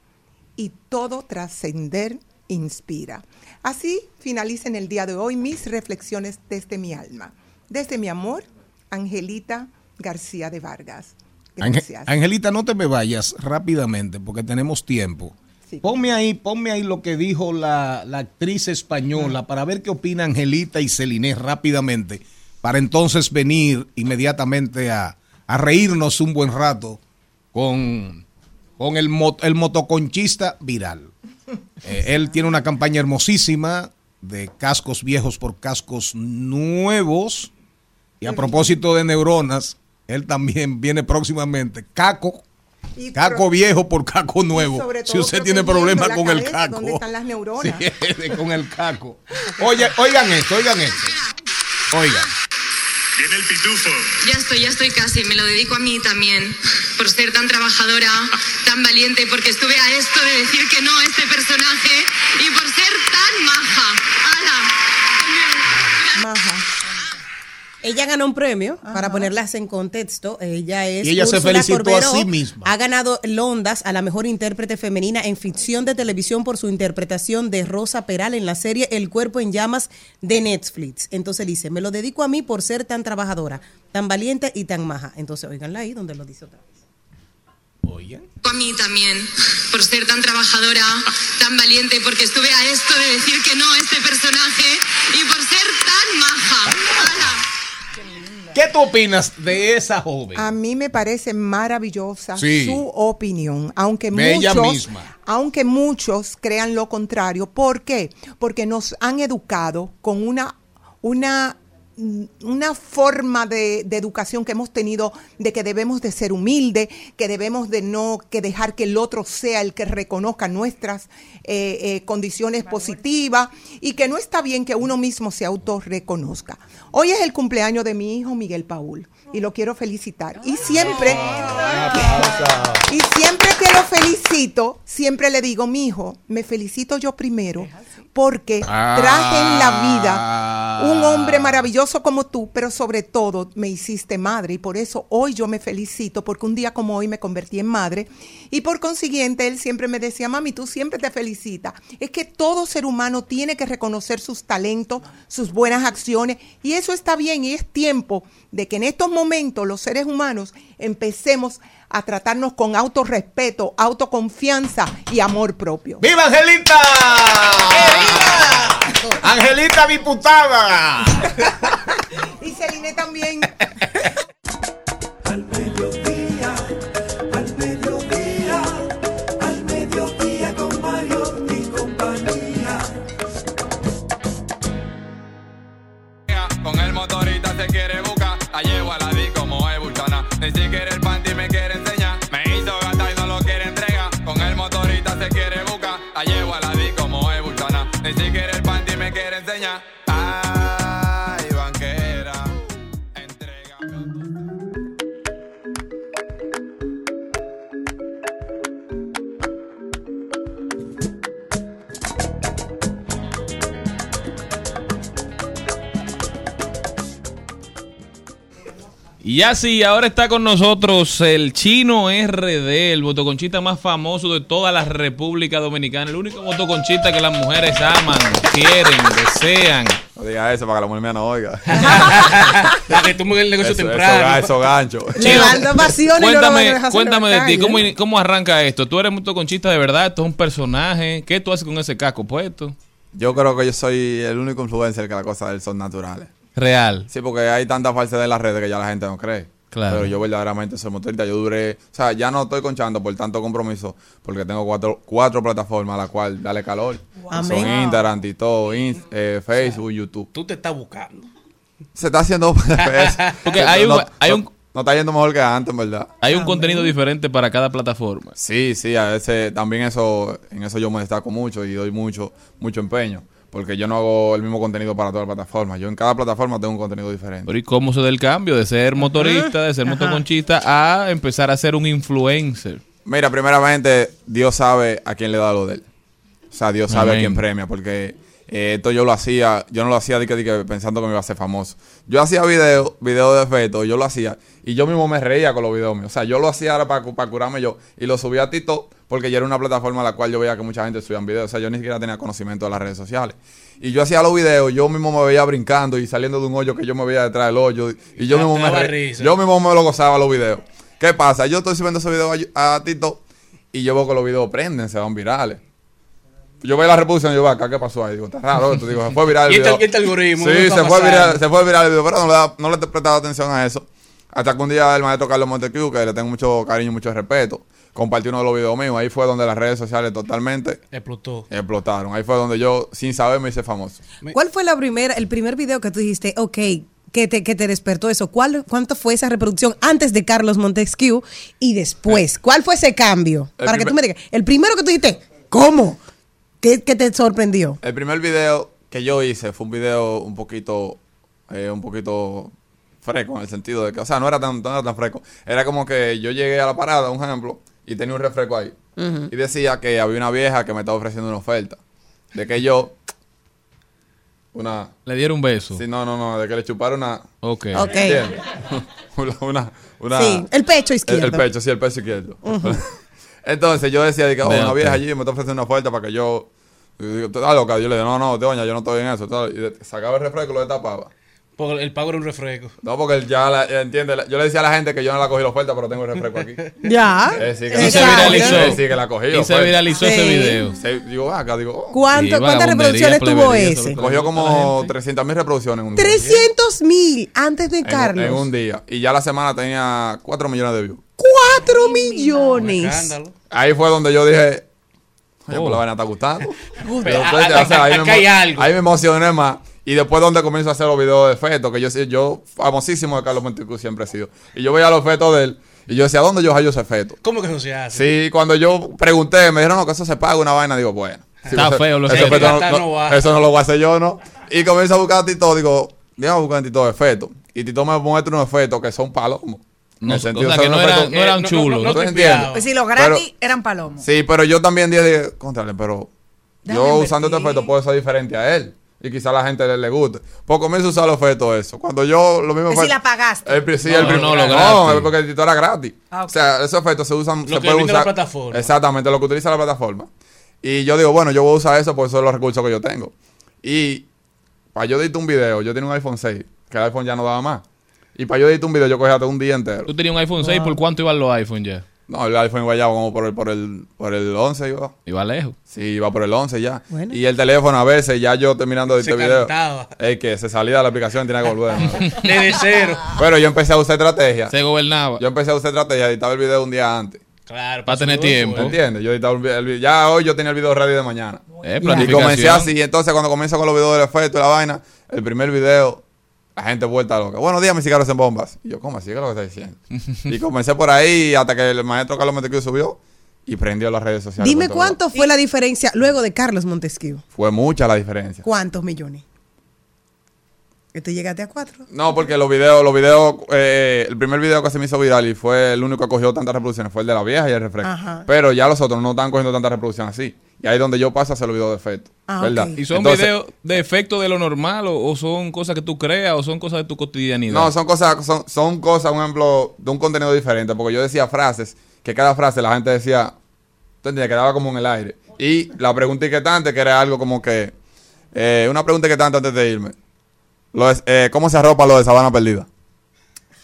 y todo trascender inspira. Así finaliza en el día de hoy mis reflexiones desde mi alma. Desde mi amor, Angelita García de Vargas. Gracias. Angelita, no te me vayas rápidamente porque tenemos tiempo. Ponme ahí, ponme ahí lo que dijo la, la actriz española para ver qué opina Angelita y Celine rápidamente, para entonces venir inmediatamente a, a reírnos un buen rato con, con el, mo- el motoconchista viral. (laughs) Eh, él tiene una campaña hermosísima de cascos viejos por cascos nuevos. Y a propósito de neuronas, él también viene próximamente. Caco. Y Caco viejo por caco nuevo. sobre Si usted tiene problemas con el caco. ¿Dónde están las neuronas? (laughs) Sí, con el caco. Oye, oigan esto, oigan esto. Oigan. Viene el pitufo. Ya estoy, ya estoy casi. Me lo dedico a mí también. Por ser tan trabajadora, tan valiente, porque estuve a esto de decir que no a este personaje y por ser tan maja. ¡Hala! Maja. Ella ganó un premio, para ponerlas en contexto. Ella es. Y ella se felicitó a sí misma. Ha ganado Londas a la mejor intérprete femenina en ficción de televisión por su interpretación de Rosa Peral en la serie El cuerpo en llamas de Netflix. Entonces dice: Me lo dedico a mí por ser tan trabajadora, tan valiente y tan maja. Entonces, oiganla ahí donde lo dice otra vez. A mí también, por ser tan trabajadora, tan valiente, porque estuve a esto de decir que no a este personaje y por ser tan maja. ¿Qué tú opinas de esa joven? A mí me parece maravillosa Sí. su opinión, aunque muchos, misma. aunque muchos crean lo contrario. ¿Por qué? Porque nos han educado con una, una una forma de, de educación que hemos tenido de que debemos de ser humildes, que debemos de no que dejar que el otro sea el que reconozca nuestras eh, eh, condiciones positivas y que no está bien que uno mismo se autorreconozca. Hoy es el cumpleaños de mi hijo Miguel Paul y lo quiero felicitar. Y siempre, y siempre que lo felicito, siempre le digo, mi hijo, me felicito yo primero porque traje en la vida un hombre maravilloso como tú, pero sobre todo me hiciste madre y por eso hoy yo me felicito porque un día como hoy me convertí en madre y por consiguiente él siempre me decía, mami, tú siempre te felicitas. Es que todo ser humano tiene que reconocer sus talentos, sus buenas acciones y eso está bien y es tiempo de que en estos momentos los seres humanos empecemos a tratarnos con autorrespeto, autoconfianza y amor propio. ¡Viva Angelita! ¡Angelita diputada! (laughs) Y Celine también. (laughs) Y así, ahora está con nosotros el chino RD, el motoconchista más famoso de toda la República Dominicana. El único motoconchista que las mujeres aman, quieren, desean. No diga eso para que la mujer mía no oiga. (laughs) Que tú mueves el negocio Eso- temprano. Eso gancho. Chino, pasiones y no lo cuéntame, cuéntame la de ti. ¿cómo, ¿cómo arranca esto? ¿Tú eres motoconchista de verdad? ¿Esto es un personaje? ¿Qué tú haces con ese casco puesto? Yo creo que yo soy el único influencer que las cosas de él son naturales. Real. Sí, porque hay tanta falsedad en las redes que ya la gente no cree. Claro. Pero yo verdaderamente soy motorista. Yo duré, o sea, ya no estoy conchando por tanto compromiso, porque tengo cuatro, cuatro plataformas a las cuales darle calor. Son Instagram, TikTok, Inst- eh, Facebook, YouTube. Tú te estás buscando. Se está haciendo (laughs) Porque hay un- no, hay un- no está yendo mejor que antes, en verdad. Hay un contenido diferente para cada plataforma. Sí, sí, a veces también eso, en eso yo me destaco mucho y doy mucho, mucho empeño. Porque yo no hago el mismo contenido para todas las plataformas. Yo en cada plataforma tengo un contenido diferente. Pero ¿y cómo se da el cambio de ser motorista, de ser motoconchista, a empezar a ser un influencer? Mira, primeramente, Dios sabe a quién le da lo de él. O sea, Dios sabe Amén. a quién premia, porque eh, esto yo lo hacía, yo no lo hacía de que, de que pensando que me iba a hacer famoso. Yo hacía videos, videos de efectos, yo lo hacía, y yo mismo me reía con los videos míos. O sea, yo lo hacía ahora para, para curarme yo, y lo subía a TikTok, porque ya era una plataforma a la cual yo veía que mucha gente subía videos. O sea, yo ni siquiera tenía conocimiento de las redes sociales. Y yo hacía los videos, yo mismo me veía brincando y saliendo de un hoyo que yo me veía detrás del hoyo, y yo mismo me re- yo mismo me lo gozaba los videos. ¿Qué pasa? Yo estoy subiendo esos videos a, a TikTok y yo veo que los videos prenden, se van virales. Yo veo la reproducción y yo, acá, ¿qué pasó ahí? Digo, está raro esto. Digo, se fue viral el (laughs) ¿Y este- video. y este algoritmo? ¿Qué Sí, se fue, viral, se fue viral el video, pero no le, da- no le he prestado atención a eso. Hasta que un día el maestro Carlos Montecue, que le tengo mucho cariño y mucho respeto, compartió uno de los videos míos. Ahí fue donde las redes sociales totalmente Explotó. explotaron. Ahí fue donde yo, sin saber, me hice famoso. ¿Cuál fue la primera, el primer video que tú dijiste, ok, que te, que te despertó eso? ¿Cuál, ¿Cuánto fue esa reproducción antes de Carlos Montesquieu y después? ¿Cuál fue ese cambio? El Para que tú primer- me digas, el primero que tú dijiste, ¿cómo? ¿Qué, qué te sorprendió? El primer video que yo hice fue un video un poquito, eh, un poquito fresco en el sentido de que, o sea, no era tan, no era tan fresco. Era como que yo llegué a la parada, un ejemplo, y tenía un refresco ahí. Y decía que había una vieja que me estaba ofreciendo una oferta. De que yo, una... Le dieron un beso. Sí, no, no, no, de que le chupara una... Ok. Ok. ¿Entiendes? (laughs) una, una, una- Sí, el pecho izquierdo. el pecho, sí, el pecho izquierdo. (laughs) Entonces yo decía, de que, oh, una vieja allí me está ofreciendo una oferta para que yo... y digo, "Tú estás loca?" Yo le digo, no, no, doña, yo no estoy en eso. Y sacaba el refresco y lo destapaba. Porque el pago era un refresco. No, porque él ya la, entiende. la- Yo le decía a la gente que yo no la cogí la oferta, pero tengo el refresco aquí. (laughs) Ya. Eh, sí, que se viralizó. Sí, que la cogí. Y se viralizó ese video. Sí, digo, acá, digo, oh. ¿Cuánto- Sí, ¿Cuántas reproducciones tuvo ese? es Cogió a como gente. 300 mil reproducciones en un día. 300 mil antes de En Carlos. En un día. Y ya la semana tenía 4 millones de views. 4 millones. Escándalo. Ahí fue donde yo dije, oye, Oh. pues la vaina está gustando. Gusta. (laughs) Pero, pues, ah, o sea, ahí, acá me, hay algo. ahí me emocioné más. Y después donde comienzo a hacer los videos de feto, que yo sí- yo famosísimo de Carlos Monticú siempre he sido. Y yo veía los fetos de él y yo decía, ¿dónde yo hallo ese feto? ¿Cómo que eso se hace? Sí, cuando yo pregunté, me dijeron, no, que eso se paga una vaina, digo, bueno. sí, Está feo, lo sé. feto no- no-. Eso no lo voy a hacer yo, ¿no? Y comienzo a buscar a Tito, digo, déjame buscar a Tito de feto. Y Tito me muestra unos fetos que son palomos. No, En el sentido, o sea, que no eran- fetos- no eran no- chulos. no-. Pues si los gratis eran palomos. Sí, pero yo también dije, contrale, pero Déjame yo usando este efecto puedo ser diferente a él. Y quizá a la gente le, le guste. Pues comienzo a usar los efectos eso. Cuando yo lo mismo Que si la pagaste. El, sí, No, el no, lo no, gratis. es porque el Tito era gratis. Ah. O sea, esos efectos se usan, Lo se que pueden brinda la usar. plataforma. Exactamente, lo que utiliza la plataforma. Y yo digo, bueno, yo voy a usar eso porque esos son los recursos que yo tengo. Y para yo editar un video, yo tenía un iPhone 6, que el iPhone ya no daba más. Y para yo editar un video, yo cogía hasta un día entero. Tú tenías un iPhone 6, ¿por cuánto iban los iPhone ya? No, el iPhone iba ya como por el, por el, por el 11 iba. Iba lejos. Sí, iba por el 11 ya. Bueno. Y el teléfono a veces, ya yo terminando de Se este video, es que se salía de la aplicación y tenía que volver. (laughs) Desde cero. Pero yo empecé a usar estrategia. Se gobernaba. Yo empecé a usar estrategia, editaba el video un día antes. Claro. Para tener tiempo. ¿Me entiendes? Yo editaba el vi- el vi- ya hoy yo tenía el video ready de mañana. Eh, Y comencé así. Y entonces cuando comienzo con los videos del efecto y la vaina, el primer video, la gente vuelta loca. Buenos días, mis cigarros en bombas. Y yo, ¿cómo así? ¿Qué es lo que está diciendo? y comencé por ahí hasta que el maestro Carlos Montecristo subió y prendió las redes sociales. Dime todo cuánto fue la diferencia luego de Carlos Montesquieu. Fue mucha la diferencia. ¿Cuántos millones? Que tú llegaste a cuatro. No, porque los videos, los videos, eh, el primer video que se me hizo viral y fue el único que cogió tantas reproducciones fue el de la vieja y el refresco. Ajá. Pero ya los otros no están cogiendo tantas reproducciones así. Y ahí es donde yo paso a hacer los videos de efecto. Ah, ¿Verdad? ¿Y son Entonces, videos de efecto de lo normal o, o son cosas que tú creas o son cosas de tu cotidianidad? No, son cosas, son, son cosas, un ejemplo, de un contenido diferente. Porque yo decía frases, que cada frase la gente decía, tú entiendes, quedaba como en el aire. Y la pregunta inquietante, que era algo como que, eh, una pregunta inquietante antes de irme. Lo es, eh, ¿Cómo se arropa lo de sabana perdida?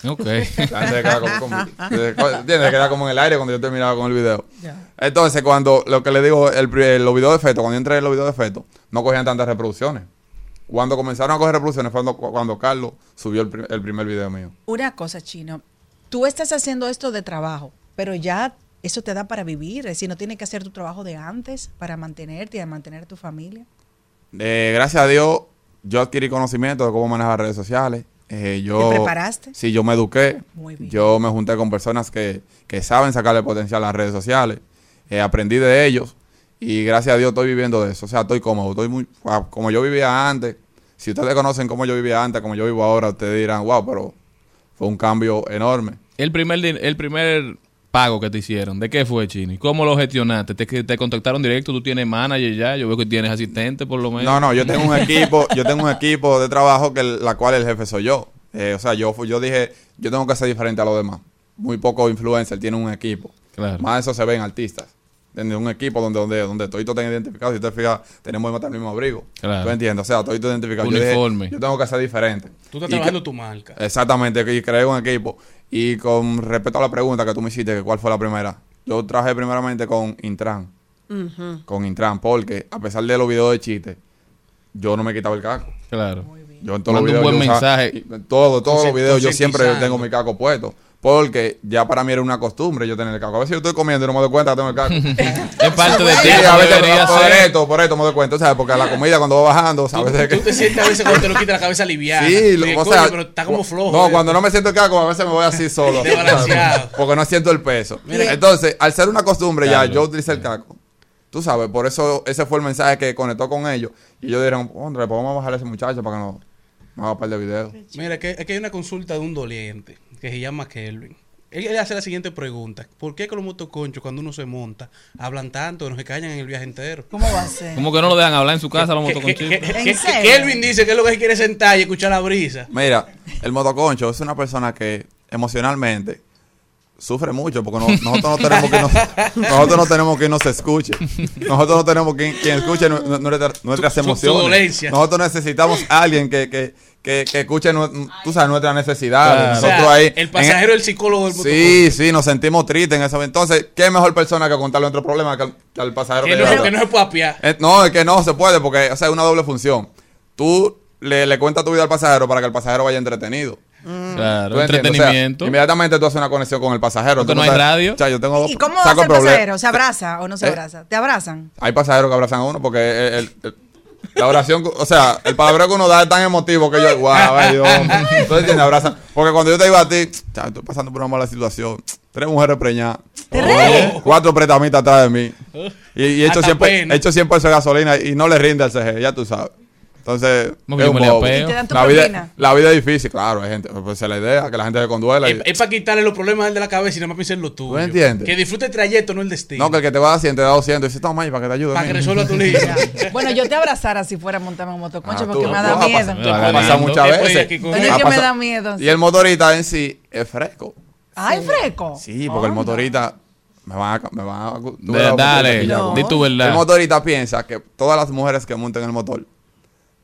Ok. (laughs) Gente queda como, como- (laughs) ¿entiendes? Queda como en el aire cuando yo terminaba con el video. Entonces, cuando lo que le digo, el, pri- los videos de efecto, cuando yo entré en los videos de efecto, no cogían tantas reproducciones. Cuando comenzaron a coger reproducciones fue cuando, cuando Carlos subió el, pri- el primer video mío. Una cosa, Chino. Tú estás haciendo esto de trabajo, pero ya eso te da para vivir. Es decir, no tienes que hacer tu trabajo de antes para mantenerte y mantener a tu familia. Eh, gracias a Dios, yo adquirí conocimiento de cómo manejar redes sociales. Eh, yo, ¿Te preparaste? Sí, yo me eduqué. Muy bien. Yo me junté con personas que, que saben sacarle potencial a las redes sociales. Eh, aprendí de ellos y gracias a Dios estoy viviendo de eso. O sea, estoy cómodo, estoy muy como yo vivía antes. Si ustedes conocen cómo yo vivía antes, como yo vivo ahora, ustedes dirán, wow, pero fue un cambio enorme. El primer, el primer pago que te hicieron, ¿de qué fue, Chini? ¿Cómo lo gestionaste? ¿Te, que te contactaron directo? ¿Tú tienes manager ya? Yo veo que tienes asistente por lo menos. No, no, yo tengo un equipo, (laughs) yo tengo un equipo de trabajo que el- la cual el jefe soy yo. Eh, o sea, yo yo dije, yo tengo que ser diferente a los demás. Muy poco influencer tiene un equipo. Claro. Más eso se ve en artistas. Tiene un equipo donde donde donde todos están identificados. Si te fijas, tenemos el mismo abrigo. Claro. ¿Tú entiendes? O sea, todos identificados. Yo, dije, Uniforme. yo tengo que ser diferente. Tú estás Y que- trabajando tu marca. Exactamente, y creé un equipo. Y con respecto a la pregunta que tú me hiciste, que cuál fue la primera. Yo trabajé primeramente con Intran. Con Intran, porque a pesar de los videos de chistes, yo no me quitaba el caco. Claro. Yo en todos los Manda un videos. buen yo mensaje. todo, todos los videos yo siempre tengo mi caco puesto. Porque ya para mí era una costumbre yo tener el caco. A veces yo estoy comiendo y no me doy cuenta que tengo el caco. (laughs) Es (laughs) parte de ti. Sí, a veces debería por ser. esto, por esto me doy cuenta. ¿sabes? Porque la comida cuando va bajando, Tú, ¿sabes? de tú que- te sientes a veces cuando te lo quita la cabeza aliviada. Sí, lo- o "Coño, sea, pero está como flojo. No, eh". cuando no me siento el caco, a veces me voy así (laughs) solo. Porque no siento el peso. Mira. Entonces, al ser una costumbre ya, yo utilicé el caco. Tú sabes, por eso ese fue el mensaje que conectó con ellos. Y ellos dijeron, hombre, pues vamos a bajar a ese muchacho para que no, haga par de videos. Mira, que, es que hay una consulta de un doliente que se llama Kelvin. Él le hace la siguiente pregunta. ¿Por qué con los motoconchos cuando uno se monta hablan tanto no se callan en el viaje entero? ¿Cómo va a ser? ¿Cómo que no lo dejan hablar en su casa los serio? Kelvin dice que es lo que quiere sentar y escuchar la brisa. Mira, el motoconcho es una persona que emocionalmente sufre mucho porque no- nosotros no tenemos que nos, nosotros no tenemos que nos escuche. Nosotros no tenemos quien, quien escuche nu- nu- nuestra- nuestras emociones. Nosotros necesitamos a alguien que, que, que, que escuche tú sabes, nuestras necesidades. Claro. O Nosotros sea, ahí, el pasajero es el psicólogo del Sí, sí, nos sentimos tristes en eso. Entonces, ¿qué mejor persona que contarle nuestro problema que al, que al pasajero Que que no, que no se puede apiar. Eh, no, es que no se puede porque, o sea, es una doble función. Tú le, le cuentas tu vida al pasajero para que el pasajero vaya entretenido. Claro, ¿Tú entiendes? O sea, entretenimiento. inmediatamente tú haces una conexión con el pasajero. Porque Tú no hay sabes- radio. O sea, yo tengo dos- ¿Y cómo saco hace el pasajero? ¿Se abraza o no se ¿Eh? abraza? ¿Te abrazan? Hay pasajeros que abrazan a uno porque el- el- La oración, o sea, el palabreo que uno da es tan emotivo que yo, guau, ay Dios. (laughs) Tú entiendes, abraza. Porque cuando yo te digo a ti, "Cha, estoy pasando por una mala situación, tres mujeres preñadas, ¿Tres? cuatro pretamitas atrás de mí, y, y he hecho Hasta siempre, pena. he hecho 100 pesos de gasolina y no le rinde al CG, ya tú sabes. Entonces, ¿Cómo que es un bobo. apeo? ¿Y te dan tu la, vida, la vida es difícil, claro, hay gente, pues esa es la idea, que la gente se conduela. y- Es, para quitarle los problemas a él de la cabeza y nada más piensa en lo tuyo. ¿Tú entiendes? Que disfrute el trayecto, no el destino. no, que el que te va a dar 100 te da 200 y dice, toma, para que te ayude. Para que mira". resuelva tu lío. (laughs) Bueno, yo te abrazara si fuera a montarme en motoconcho Ah, porque tú, me tú da miedo. pasar- Va a pasar muchas veces. es que me da miedo. Y el motorista en sí es fresco. Ay, fresco. Sí, porque el motorista me va a... Me va a De- dale, di tu verdad. El motorista piensa que todas las mujeres que monten el motor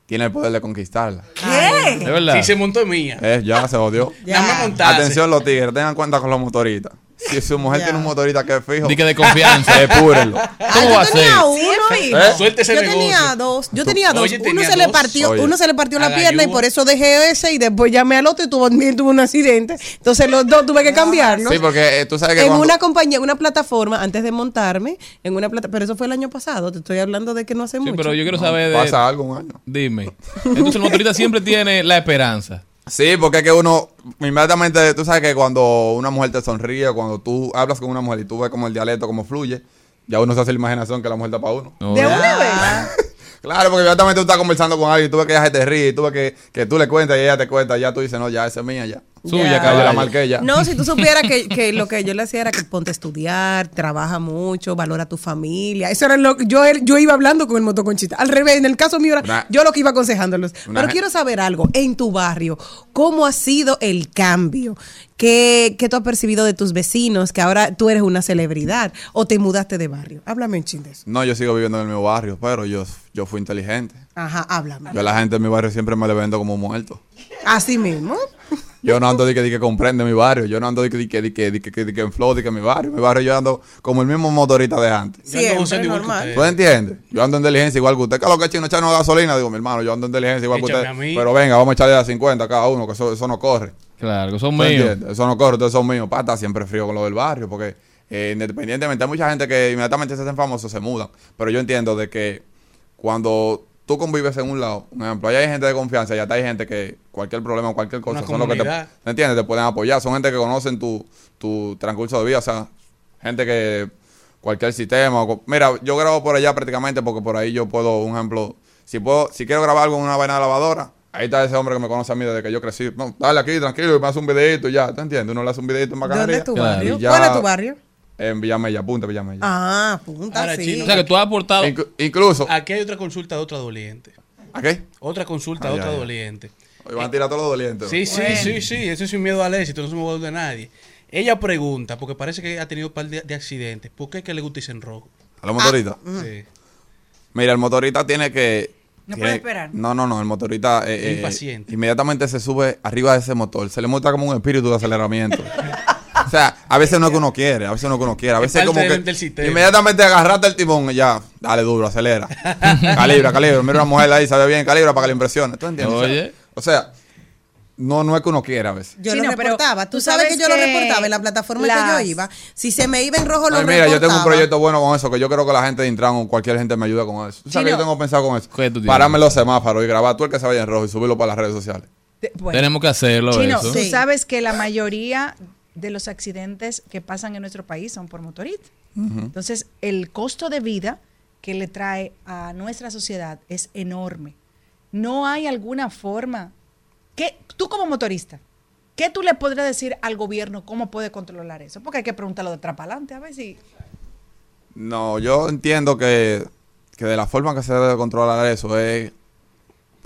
tienen el poder de conquistarla. ¿Qué? ¿De verdad? Si se montó es mía. Eh, ya se odió. Nada más montarse. Atención los tigres, tengan cuenta con los motoristas. Si su mujer Ya. tiene un motorista que es fijo, Di que de confianza. (laughs) epúrenlo. ¿Cómo va a yo ser? tenía uno. fijo. ¿Eh? Suelte ese Yo negocio. tenía dos, yo tenía dos. Oye, uno tenía se le partió, Oye. uno se le partió la pierna y por eso dejé ese y después llamé al otro y tuvo, un accidente. Entonces los dos tuve que cambiarnos. Sí, porque eh, tú sabes que en cuando... una compañía, en una plataforma, antes de montarme, en una plata, pero eso fue el año pasado, te estoy hablando de que no hace Sí, mucho. pero yo quiero saber de... Pasa algo un año. Dime. Entonces el motorista siempre tiene la esperanza. Sí, porque es que uno, inmediatamente, tú sabes que cuando una mujer te sonríe, cuando tú hablas con una mujer y tú ves como el dialecto, como fluye, ya uno se hace la imaginación que la mujer está para uno. No, de una vez. (laughs) Claro, porque inmediatamente tú estás conversando con alguien y tú ves que ella se te ríe y tú ves que, que tú le cuentas y ella te cuenta, ya tú dices, no, ya esa es mía, ya. Suya, caballo. la marqué ya. No, si tú supieras que, que lo que yo le hacía era que ponte a estudiar, trabaja mucho, valora tu familia. Eso era lo que yo, yo iba hablando con el motoconchita. Al revés, en el caso mío era Una- yo lo que iba aconsejándolos. Pero quiero saber algo, en tu barrio, ¿cómo ha sido el cambio? ¿Qué, ¿Qué tú has percibido de tus vecinos? Que ahora tú eres una celebridad o te mudaste de barrio. Háblame un chin de eso. No, yo sigo viviendo en el mismo barrio, pero yo, yo fui inteligente. Ajá, háblame. Yo a la gente en mi barrio siempre me le vendo como muerto. Así mismo. Yo no ando de que, de que comprende mi barrio. Yo no ando de que, de que, de que, de que, de que en flow, de que mi barrio. Mi barrio yo ando como el mismo motorista de antes. Yo ando Siempre, normal. ¿Tú entiendes? Yo ando en diligencia igual que usted. ¿Qué es lo que es chino echando gasolina? Digo, mi hermano, yo ando en diligencia igual que usted. Pero venga, vamos a echarle a 50 cada uno, que eso, eso no corre. Claro, que son ¿Tú míos. entiendes? Eso no corre, ustedes son míos. Para estar siempre frío con lo del barrio, porque eh, independientemente, hay mucha gente que inmediatamente se hacen famosos, se mudan. Pero yo entiendo de que cuando tú convives en un lado, un ejemplo, allá hay gente de confianza, y acá hay gente que cualquier problema, cualquier cosa, Una son los que te. ¿me entiendes? Te pueden apoyar. Son gente que conocen tu, tu transcurso de vida, o sea, gente que cualquier sistema. Mira, yo grabo por allá prácticamente porque por ahí yo puedo, un ejemplo, si puedo, si quiero grabar algo en una vaina de lavadora, ahí está ese hombre que me conoce a mí desde que yo crecí. No, dale aquí, tranquilo, y me hace un videito y ya, ¿te entiendes? Uno le hace un videito en ¿Dónde bacanería. es tu barrio? Ya- ¿Cuál es tu barrio? En Villamella, punta Villamella. Ah, punta, Ahora, sí. chino. O sea que tú has aportado... Inclu- incluso, Aquí hay otra consulta de otra doliente. ¿a qué? Otra consulta de otra doliente. Hoy van a tirar todos los dolientes. Sí, sí, sí, sí. Eso es sin miedo al éxito. No se me va a de nadie. Ella pregunta, porque parece que ha tenido un par de, de accidentes. ¿Por qué es que le gusta irse en rojo? A los motoristas. Sí. Mira, el motorista tiene que. No tiene- puede esperar. No, no, no. El motorista. eh, eh, Impaciente. inmediatamente se sube arriba de ese motor. Se le monta como un espíritu de aceleramiento. (laughs) o sea, a veces no es que uno quiere, a veces no es que uno quiere. A Es veces como que. Inmediatamente agarraste el timón y ya. Dale duro, acelera. (laughs) calibra, calibra. Mira una mujer ahí, sabe bien, calibra para que le impresione. ¿Tú entiendes? O sea, Oye. O sea, no, no es que uno quiera a veces. Yo Sí, lo no, reportaba. Tú, tú sabes, sabes que yo lo que reportaba en la plataforma que las- yo iba. Si se me iba en rojo, lo Ay, mira, yo tengo un reportaba. proyecto bueno con eso, que yo creo que la gente de Intran o cualquier gente me ayuda con eso. ¿Tú sabes Sí, que yo tengo pensado con eso? ¿Qué tú tienes? Pararme en los semáforos y grabar tú el que se vaya en rojo y subirlo para las redes sociales. De- bueno. Tenemos que hacerlo Chino, eso. tú Sí. sabes que la mayoría de los accidentes que pasan en nuestro país son por motoristas. Entonces, el costo de vida que le trae a nuestra sociedad es enorme. No hay alguna forma que tú como motorista, ¿qué tú le podrías decir al gobierno cómo puede controlar eso? Porque hay que preguntarlo de adelante, a ver si No, yo entiendo que, que de la forma que se debe controlar eso es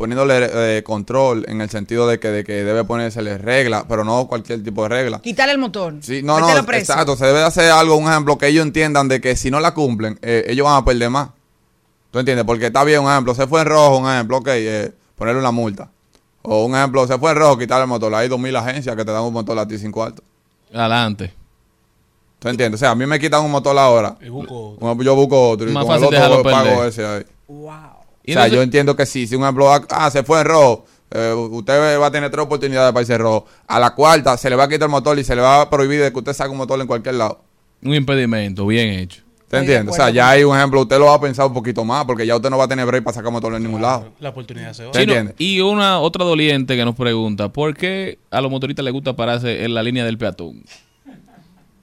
poniéndole eh, control en el sentido de que, de que debe ponérsele regla, pero no cualquier tipo de regla. quitarle el motor. Sí, no, no, preso. exacto. Se debe de hacer algo, un ejemplo, que ellos entiendan de que si no la cumplen, eh, ellos van a perder más. ¿Tú entiendes? Porque está bien, un ejemplo, se fue en rojo, un ejemplo, ok, eh, ponerle una multa. O un ejemplo, se fue en rojo, quitarle el motor. Hay dos mil agencias que te dan un motor a ti sin cuarto. Adelante. ¿Tú entiendes? O sea, a mí me quitan un motor ahora. Y busco otro. Un- Yo busco otro. Y Más con el fácil otro dejarlo pago perder. ese ahí. Wow. Y o sea, entonces- yo entiendo que sí. Si un ejemplo, ah, ah, se fue en rojo, eh, usted va a tener tres oportunidades para irse en rojo. A la cuarta se le va a quitar el motor y se le va a prohibir de que usted saque un motor en cualquier lado. Un impedimento, bien hecho. ¿Te entiendes? O sea, ya hay un ejemplo, usted lo va a pensar un poquito más, porque ya usted no va a tener break para sacar motor en ningún lado. La oportunidad se va. ¿Te entiendes? y una otra doliente que nos pregunta, ¿por qué a los motoristas les gusta pararse en la línea del peatón?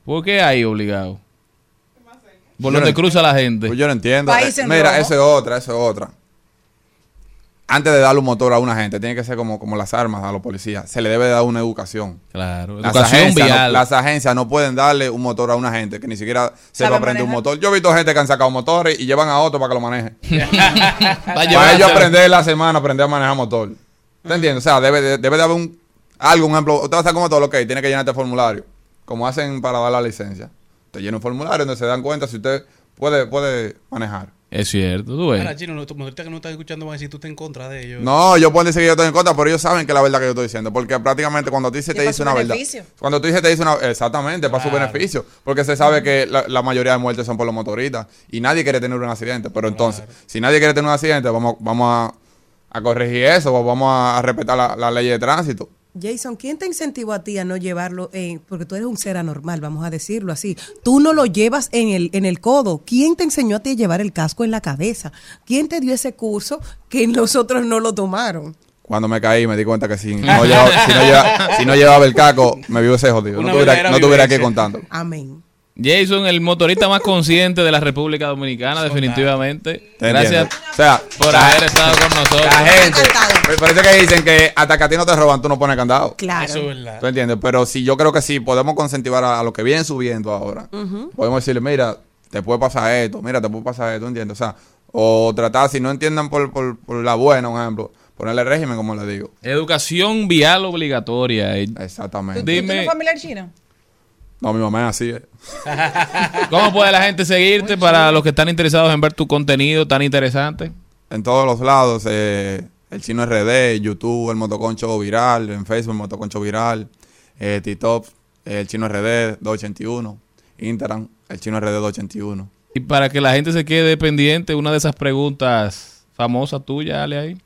¿Por qué ahí obligado? Por Yo donde no- cruza la gente. Pues yo no entiendo. País en Mira, rojo. eso es otra, eso es otra. Antes de darle un motor a una gente, tiene que ser como, como las armas a los policías. Se le debe dar una educación. Claro, Las educación agencias, no, vial. las agencias no pueden darle un motor a una gente que ni siquiera se ¿Sabe va a aprender un motor. Yo he visto gente que han sacado motores y llevan a otro para que lo maneje. (laughs) Para ellos aprender la semana, aprender a manejar motor. ¿Te entiendes? O sea, debe, de- debe de haber un, algo, un ejemplo. Usted va a sacar un motor, ok, tiene que llenar este formulario. Como hacen para dar la licencia. Te llena un formulario donde se dan cuenta si usted puede, puede manejar. Es cierto, tú ves. Ahora, chino, los motoristas que no están escuchando van a decir tú estás en contra de ellos. No, yo puedo decir que yo estoy en contra, pero ellos saben que es la verdad que yo estoy diciendo. Porque prácticamente cuando tú dices te dice una verdad. beneficio. Cuando tú dices te dice una. Exactamente, para su beneficio. Porque se sabe que la, la mayoría de muertes son por los motoristas. Y nadie quiere tener un accidente. Pero entonces, si nadie quiere tener un accidente, vamos, vamos a, a corregir eso. o Vamos a respetar la, la ley de tránsito. Jason, ¿quién te incentivó a ti a no llevarlo? en- porque tú eres un ser anormal, vamos a decirlo así. Tú no lo llevas en el, en el codo. ¿Quién te enseñó a ti a llevar el casco en la cabeza? ¿Quién te dio ese curso que nosotros no lo tomaron? Cuando me caí me di cuenta que si (laughs) no llevaba, si no llevaba, si no llevaba el caco, me hubiese jodido. No verdadera no aquí vivencia. contando. Amén. Jason, el motorista más consciente de la República Dominicana, definitivamente. ¿Te Gracias entiendes? O sea, por la- haber estado con nosotros. La gente. Me parece que dicen que hasta que a ti no te roban, tú no pones candado. Claro. Eso es verdad. ¿Tú entiendes? Pero sí, yo creo que sí, podemos concentivar a, a los que vienen subiendo ahora. Podemos decirle, mira, te puede pasar esto, mira, te puede pasar esto, ¿entiendes? O sea, o tratar, si no entiendan por, por, por la buena, un ejemplo, ponerle régimen, como le digo. Educación vial obligatoria. Exactamente. Dime, familiar chino? No, mi mamá es así. eh. (laughs) ¿cómo puede la gente seguirte para los que están interesados en ver tu contenido tan interesante? En todos los lados, eh, el chino RD, YouTube, el motoconcho viral, en Facebook, el motoconcho viral, eh, TikTok, el chino RD 281, Instagram, el chino RD 281. Y para que la gente se quede pendiente, una de esas preguntas famosas tuyas, dale ahí.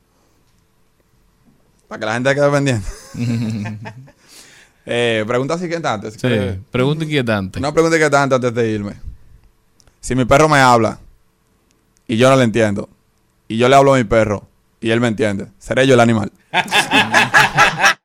Para que la gente quede pendiente. (laughs) eh, pregunta siguiente antes. si Sí, pregunta inquietante. Una pregunta inquietante antes de irme. Si mi perro me habla y yo no le entiendo, y yo le hablo a mi perro y él me entiende, ¿seré yo el animal? (laughs)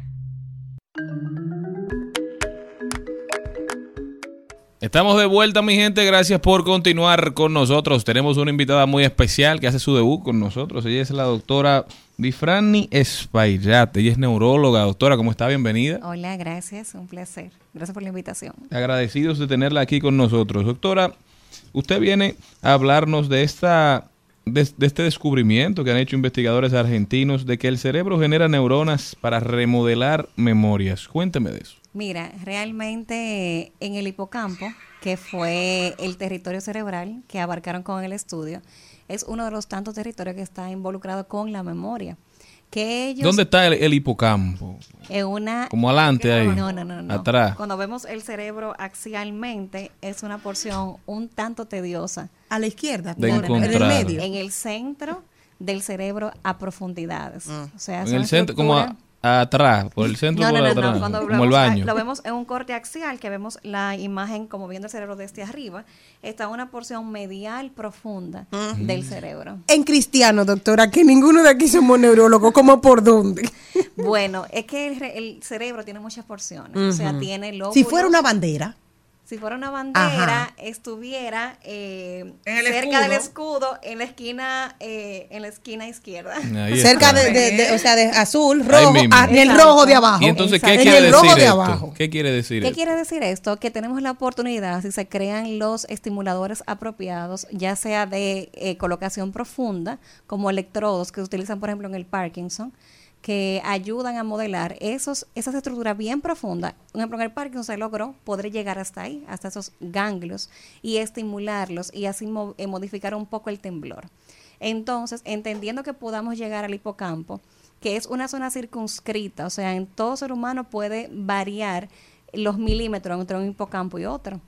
Estamos de vuelta, mi gente. Gracias por continuar con nosotros. Tenemos una invitada muy especial que hace su debut con nosotros. Ella es la doctora Bifrani Espaillat. Ella es neuróloga. Doctora, ¿cómo está? Bienvenida. Hola, gracias, un placer. Gracias por la invitación. Agradecidos de tenerla aquí con nosotros. Doctora, usted viene a hablarnos de esta de, de este descubrimiento que han hecho investigadores argentinos de que el cerebro genera neuronas para remodelar memorias. Cuénteme de eso. Mira, realmente en el hipocampo, que fue el territorio cerebral que abarcaron con el estudio, es uno de los tantos territorios que está involucrado con la memoria. Que ellos ¿Dónde está el, el hipocampo? en una Como adelante ahí. No, no, no, no. Atrás. Cuando vemos el cerebro axialmente es una porción un tanto tediosa. A la izquierda, De No, en el medio. En el centro del cerebro a profundidades. O sea, En el centro, como a- atrás, por el centro no, por no, no, atrás, no, el baño. Lo vemos en un corte axial, que vemos la imagen como viendo el cerebro desde arriba. Está una porción medial profunda del cerebro. En cristiano, doctora, que ninguno de aquí somos neurólogos, ¿cómo por dónde? Bueno, es que el, re- el cerebro tiene muchas porciones. O sea, tiene lóbulos. Si fuera una bandera. Si fuera una bandera, Ajá. estuviera eh, En el cerca del escudo. en la esquina, eh, en la esquina izquierda. (laughs) Cerca de, de- de- o sea, de azul, rojo, ah, en el rojo de abajo. ¿Y entonces qué en quiere el decir rojo de esto? abajo. ¿Qué quiere decir ¿Qué esto? quiere decir esto? Que tenemos la oportunidad, si se crean los estimuladores apropiados, ya sea de eh, colocación profunda, como electrodos que se utilizan, por ejemplo, en el Parkinson, que ayudan a modelar esos, esas estructuras bien profundas. Por ejemplo, en el Parkinson se logró poder llegar hasta ahí, hasta esos ganglios, y estimularlos y así eh, modificar un poco el temblor. Entonces, entendiendo que podamos llegar al hipocampo, que es una zona circunscrita, o sea, en todo ser humano puede variar los milímetros entre un hipocampo y otro.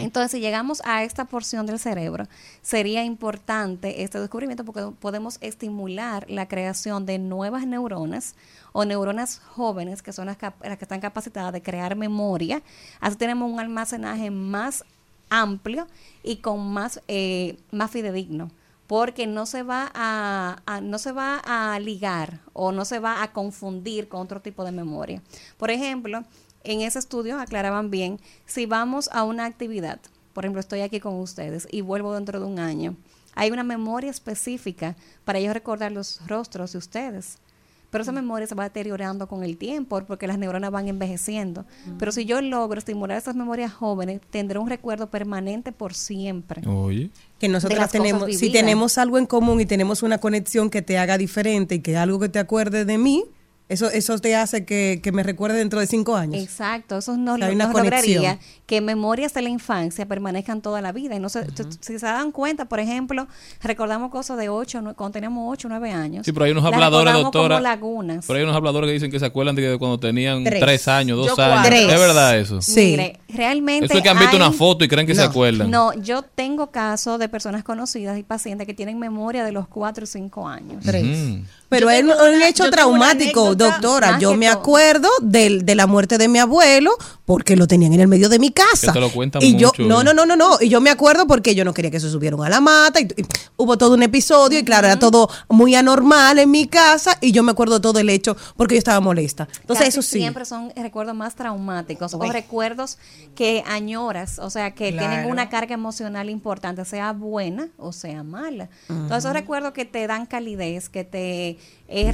Entonces, si llegamos a esta porción del cerebro, sería importante este descubrimiento porque podemos estimular la creación de nuevas neuronas o neuronas jóvenes que son las, las que están capacitadas de crear memoria. Así tenemos un almacenaje más amplio y con más, eh, más fidedigno porque no se va a- no se va a ligar o no se va a confundir con otro tipo de memoria. Por ejemplo, en ese estudio aclaraban bien, si vamos a una actividad, por ejemplo, estoy aquí con ustedes y vuelvo dentro de un año, hay una memoria específica para yo recordar los rostros de ustedes. Pero esa memoria se va deteriorando con el tiempo porque las neuronas van envejeciendo. Pero si yo logro estimular esas memorias jóvenes, tendré un recuerdo permanente por siempre. Oye. Que cosas tenemos, si tenemos algo en común y tenemos una conexión que te haga diferente y que algo que te acuerde de mí, eso, eso te hace que, que me recuerde dentro de cinco años. Exacto, eso nos, O sea, hay una nos lograría que memorias de la infancia permanezcan toda la vida. Y no se, si se dan cuenta, por ejemplo, recordamos cosas de 8, cuando teníamos 8, 9 años. Sí, pero hay unos habladores, doctora. como lagunas. Pero hay unos habladores que dicen que se acuerdan de cuando tenían Tres. tres, años, dos Yo años. cuatro. ¿Es Tres. verdad eso? Mire, realmente. Eso es que han visto hay- una foto y creen que se acuerdan. No, yo tengo casos de personas conocidas y pacientes que tienen memoria de los 4 o 5 años. Mm. Pero es un, un hecho traumático, doctora. Yo me todo. acuerdo del, de la muerte de mi abuelo porque lo tenían en el medio de mi casa. Que te lo cuentan y yo, mucho, no, ¿eh? no, no, no, no. Y yo me acuerdo porque yo no quería que se subieran a la mata. Y, y hubo todo un episodio y claro, era todo muy anormal en mi casa y yo me acuerdo todo el hecho porque yo estaba molesta. Entonces, Casi eso sí. Siempre son recuerdos más traumáticos Uy. o recuerdos que añoras, o sea, que Claro. tienen una carga emocional importante, sea buena o sea mala. Entonces, esos recuerdos que te dan calidez, que te, eh,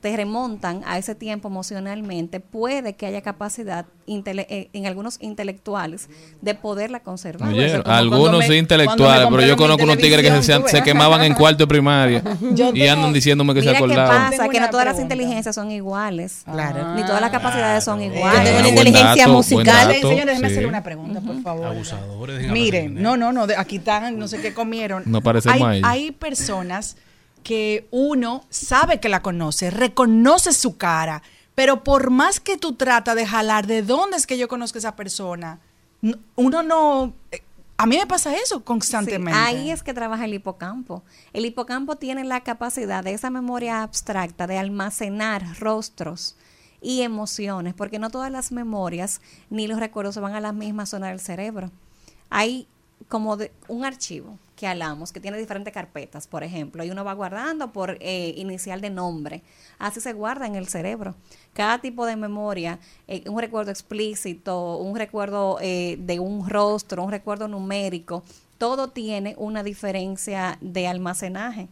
te remontan a ese tiempo emocionalmente, puede que haya capacidad intele- eh, en algunos intelectuales de poderla conservar. Oye, Eso como algunos me- intelectuales, pero yo conozco unos tigres que se, quemaban en cuarto de primaria (laughs) Yo y tengo- andan diciéndome que se Mira qué acordaban. pasa, que no todas las inteligencias son iguales. Claro. Ni todas las capacidades son iguales. Yo tengo una inteligencia dato, musical. dato, Señores, déjenme sí. hacerle una pregunta, por favor. Abusadores. Miren, no, no, no, de- aquí están, no sé qué comieron. No parecemos hay, hay personas que uno sabe que la conoce, reconoce su cara, pero por más que tú tratas de jalar de dónde es que yo conozco a esa persona, uno no... eh, A mí me pasa eso constantemente. Ahí es que trabaja el hipocampo. El hipocampo tiene la capacidad de esa memoria abstracta de almacenar rostros y emociones, porque no todas las memorias ni los recuerdos van a la misma zona del cerebro. Hay como de un archivo que hablamos, que tiene diferentes carpetas, por ejemplo, y uno va guardando por eh, inicial de nombre. Así se guarda en el cerebro. Cada tipo de memoria, eh, un recuerdo explícito, un recuerdo eh, de un rostro, un recuerdo numérico, todo tiene una diferencia de almacenaje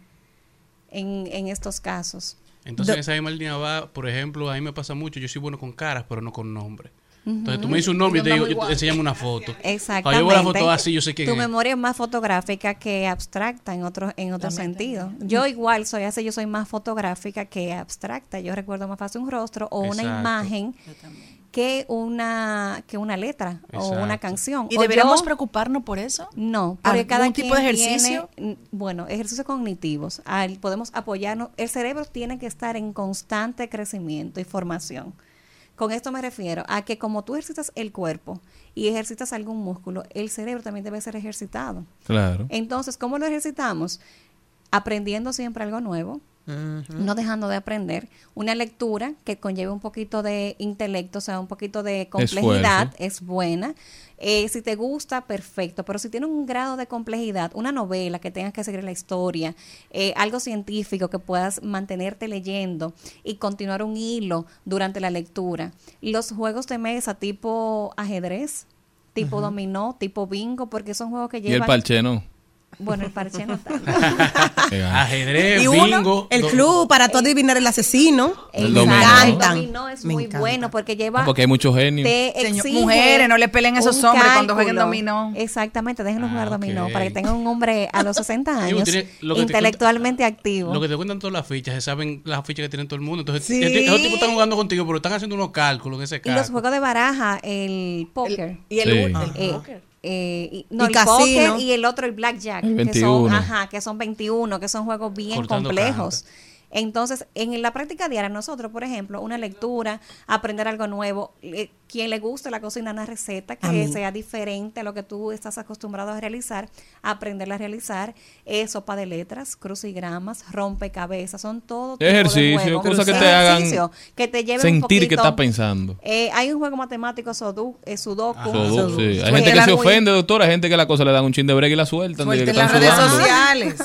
en, en estos casos. Entonces, Do- esa misma línea va, por ejemplo, a mí me pasa mucho, yo soy bueno con caras, pero no con nombre. Entonces, tú me dices un nombre y te digo, yo te enseñame una foto. (laughs) Exactamente. Cuando yo veo la foto así, yo sé quién Tu es. memoria es más fotográfica que abstracta en otro, en otro sentido. Yo igual soy así, yo soy más fotográfica que abstracta. Yo recuerdo más fácil un rostro o una Exacto. imagen que una, que una letra o una canción. ¿Y deberíamos yo- preocuparnos por eso? no, porque ¿Algún cada tipo de ejercicio? tiene, bueno, ejercicios cognitivos. Al- podemos apoyarnos. El cerebro tiene que estar en constante crecimiento y formación. Con esto me refiero a que como tú ejercitas el cuerpo y ejercitas algún músculo, el cerebro también debe ser ejercitado. Claro. Entonces, ¿cómo lo ejercitamos? Aprendiendo siempre algo nuevo, no dejando de aprender. Una lectura que conlleve un poquito de intelecto, o sea, un poquito de complejidad, Esfuerzo. es buena. Eh, si te gusta, perfecto. Pero si tiene un grado de complejidad, una novela que tengas que seguir la historia, eh, algo científico que puedas mantenerte leyendo y continuar un hilo durante la lectura. Los juegos de mesa tipo ajedrez tipo dominó, tipo bingo, porque son juegos que Y el llevan... parche no. Bueno, el parche no tanto. (laughs) Ajedrez, Y uno, bingo. el club para tú adivinar el asesino. El me dominó. encantan. El dominó es Me muy encanta. bueno porque lleva... Ah, porque hay muchos genios. mujeres, no le peleen a esos hombres cuando jueguen dominó. Exactamente, déjenlos jugar dominó para que tengan un hombre a los 60 Digo, años intelectualmente activo. Lo que te cuentan todas las fichas, se saben las fichas que tienen todo el mundo. Entonces, Sí. el- esos tipos están jugando contigo, pero están haciendo unos cálculos en ese y caso. los juegos de baraja, el póker. y el- Sí. el Eh, póker. Eh, y- no, Y el casino. póker y el otro, el blackjack. El Que 21. son, ajá, que son 21, que son juegos bien Cortando complejos. Entonces, en la práctica diaria, nosotros, por ejemplo, una lectura, aprender algo nuevo, eh, quien le guste la cocina, una receta que sea diferente a lo que tú estás acostumbrado a realizar, aprenderla a realizar, eh, sopa de letras, crucigramas, rompecabezas, son todo tipo de Ejercicio, cosas que te hagan que te lleven un sentir que estás pensando. Eh, hay un juego matemático, Sudoku, eh, Sudoku. Sudoku, sí. Hay gente que se ofende, doctor. Hay gente que la cosa le dan un chin de break y la sueltan. Suelten las redes sudando. sociales.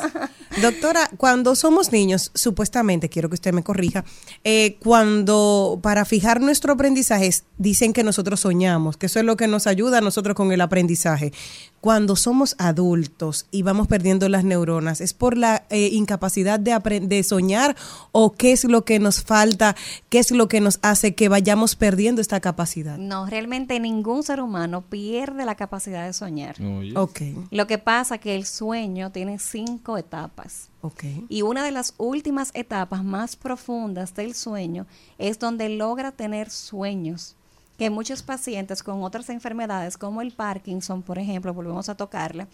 Doctora, cuando somos niños, supuestamente, quiero que usted me corrija, eh, cuando para fijar nuestro aprendizaje dicen que nosotros soñamos, que eso es lo que nos ayuda a nosotros con el aprendizaje. Cuando somos adultos y vamos perdiendo las neuronas, ¿es por la eh, incapacidad de, de soñar o qué es lo que nos falta, qué es lo que nos hace que vayamos perdiendo esta capacidad? No, realmente ningún ser humano pierde la capacidad de soñar. Oye. Ok, Lo que pasa que el sueño tiene cinco etapas. Ok. Y una de las últimas etapas más profundas del sueño es donde logra tener sueños. Que muchos pacientes con otras enfermedades, como el Parkinson, por ejemplo, volvemos a tocarla,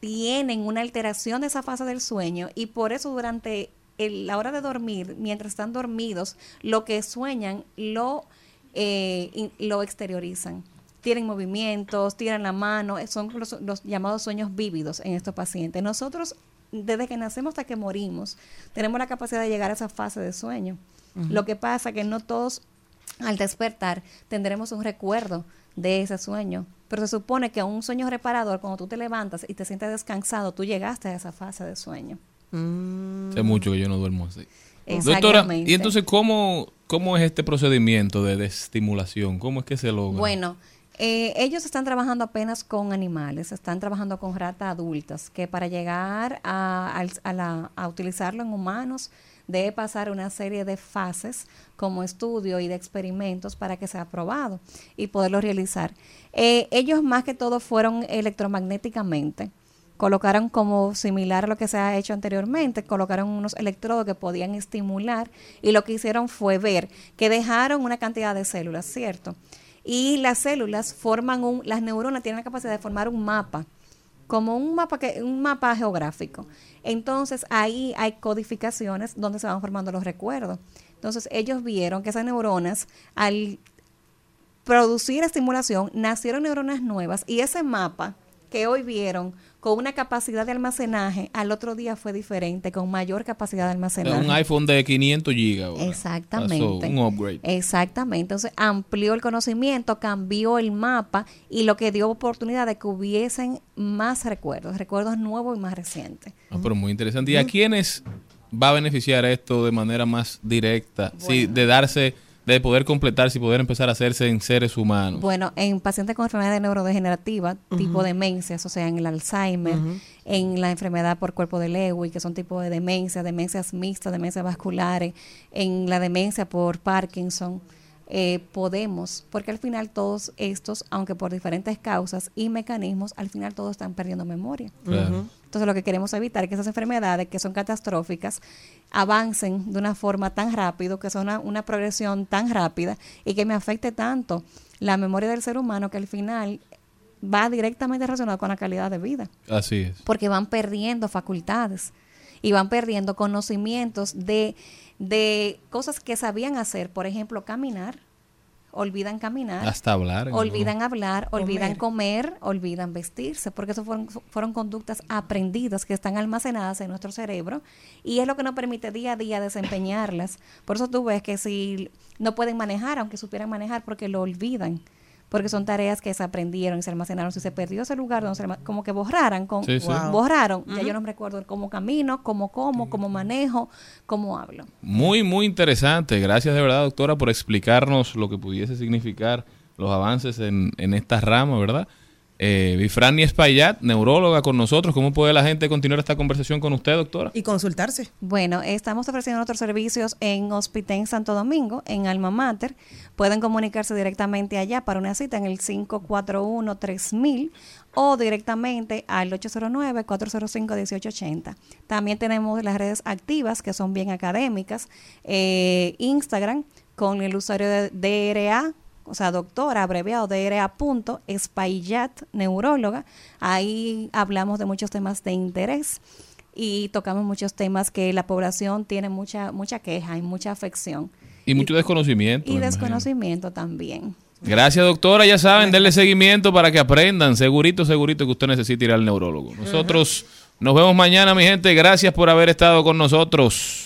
tienen una alteración de esa fase del sueño y por eso durante el- la hora de dormir, mientras están dormidos, lo que sueñan lo, eh, in- lo exteriorizan. Tienen movimientos, tiran la mano, son los, los llamados sueños vívidos en estos pacientes. Nosotros, desde que nacemos hasta que morimos, tenemos la capacidad de llegar a esa fase de sueño. Lo que pasa que no todos al despertar tendremos un recuerdo de ese sueño. Pero se supone que un sueño reparador, cuando tú te levantas y te sientes descansado, tú llegaste a esa fase de sueño. Hace mucho que yo no duermo así. Doctora, Exactamente. ¿y entonces cómo, cómo es este procedimiento de desestimulación? ¿Cómo es que se logra? Bueno, eh, ellos están trabajando apenas con animales, están trabajando con ratas adultas, que para llegar a, utilizarlo en humanos debe pasar una serie de fases como estudio y de experimentos para que sea aprobado y poderlo realizar. Eh, ellos más que todo fueron electromagnéticamente. Colocaron como similar a lo que se ha hecho anteriormente, colocaron unos electrodos que podían estimular y lo que hicieron fue ver que dejaron una cantidad de células, ¿cierto? Y las células forman un, las neuronas tienen la capacidad de formar un mapa, como un mapa que, un mapa geográfico. Entonces ahí hay codificaciones donde se van formando los recuerdos. Entonces ellos vieron que esas neuronas, al producir estimulación, nacieron neuronas nuevas y ese mapa que hoy vieron con una capacidad de almacenaje, al otro día fue diferente, con mayor capacidad de sea, almacenaje. un iPhone de 500 gigas. ahora. Exactamente. Pasó un upgrade. Exactamente. Entonces amplió el conocimiento, cambió el mapa y lo que dio oportunidad de que hubiesen más recuerdos, recuerdos nuevos y más recientes. Ah, pero muy interesante. ¿Y a quiénes va a beneficiar esto de manera más directa? Sí, de darse, de poder completarse y poder empezar a hacerse en seres humanos. Bueno, en pacientes con enfermedades neurodegenerativas, tipo demencias, o sea, en el Alzheimer, en la enfermedad por cuerpo de Lewy, que son tipos de demencias, demencias mixtas, demencias vasculares, en la demencia por Parkinson, eh, podemos, porque al final todos estos, aunque por diferentes causas y mecanismos, al final todos están perdiendo memoria. Ujú. Entonces lo que queremos evitar es que esas enfermedades que son catastróficas avancen de una forma tan rápido, que son una, una progresión tan rápida y que me afecte tanto la memoria del ser humano que al final va directamente relacionado con la calidad de vida. Así es. porque van perdiendo facultades y van perdiendo conocimientos de, de cosas que sabían hacer, por ejemplo, caminar, olvidan caminar, Hasta hablar. ¿no? olvidan hablar, olvidan comer, olvidan vestirse, porque eso fueron, fueron conductas aprendidas que están almacenadas en nuestro cerebro y es lo que nos permite día a día desempeñarlas. Por eso tú ves que si no pueden manejar, aunque supieran manejar, porque lo olvidan. Porque son tareas que se aprendieron y se almacenaron. Si se perdió ese lugar, donde se alma- como que borraran, con, Sí, sí. Wow. borraron. Ya yo no me recuerdo cómo camino, cómo como, cómo manejo, cómo hablo. Muy, muy interesante. Gracias de verdad, doctora, por explicarnos lo que pudiese significar los avances en, en esta rama, ¿verdad? Eh, Bifrani Espaillat, neuróloga con nosotros. ¿Cómo puede la gente continuar esta conversación con usted, doctora? Y consultarse. Bueno, estamos ofreciendo otros servicios en Hospitén Santo Domingo, en Alma Mater. Pueden comunicarse directamente allá para una cita en el 541-3000 o directamente al 809-405-1880. También tenemos las redes activas que son bien académicas. Eh, Instagram con el usuario de DRA o sea, doctora, abreviado DRA punto, Espaillat, neuróloga. Ahí hablamos de muchos temas de interés y tocamos muchos temas que la población tiene mucha mucha queja y mucha afección. Y mucho desconocimiento. Y imagino. desconocimiento también. Gracias, doctora. Ya saben, denle seguimiento para que aprendan. Segurito, segurito que usted necesita ir al neurólogo. Nosotros nos vemos mañana, mi gente. Gracias por haber estado con nosotros.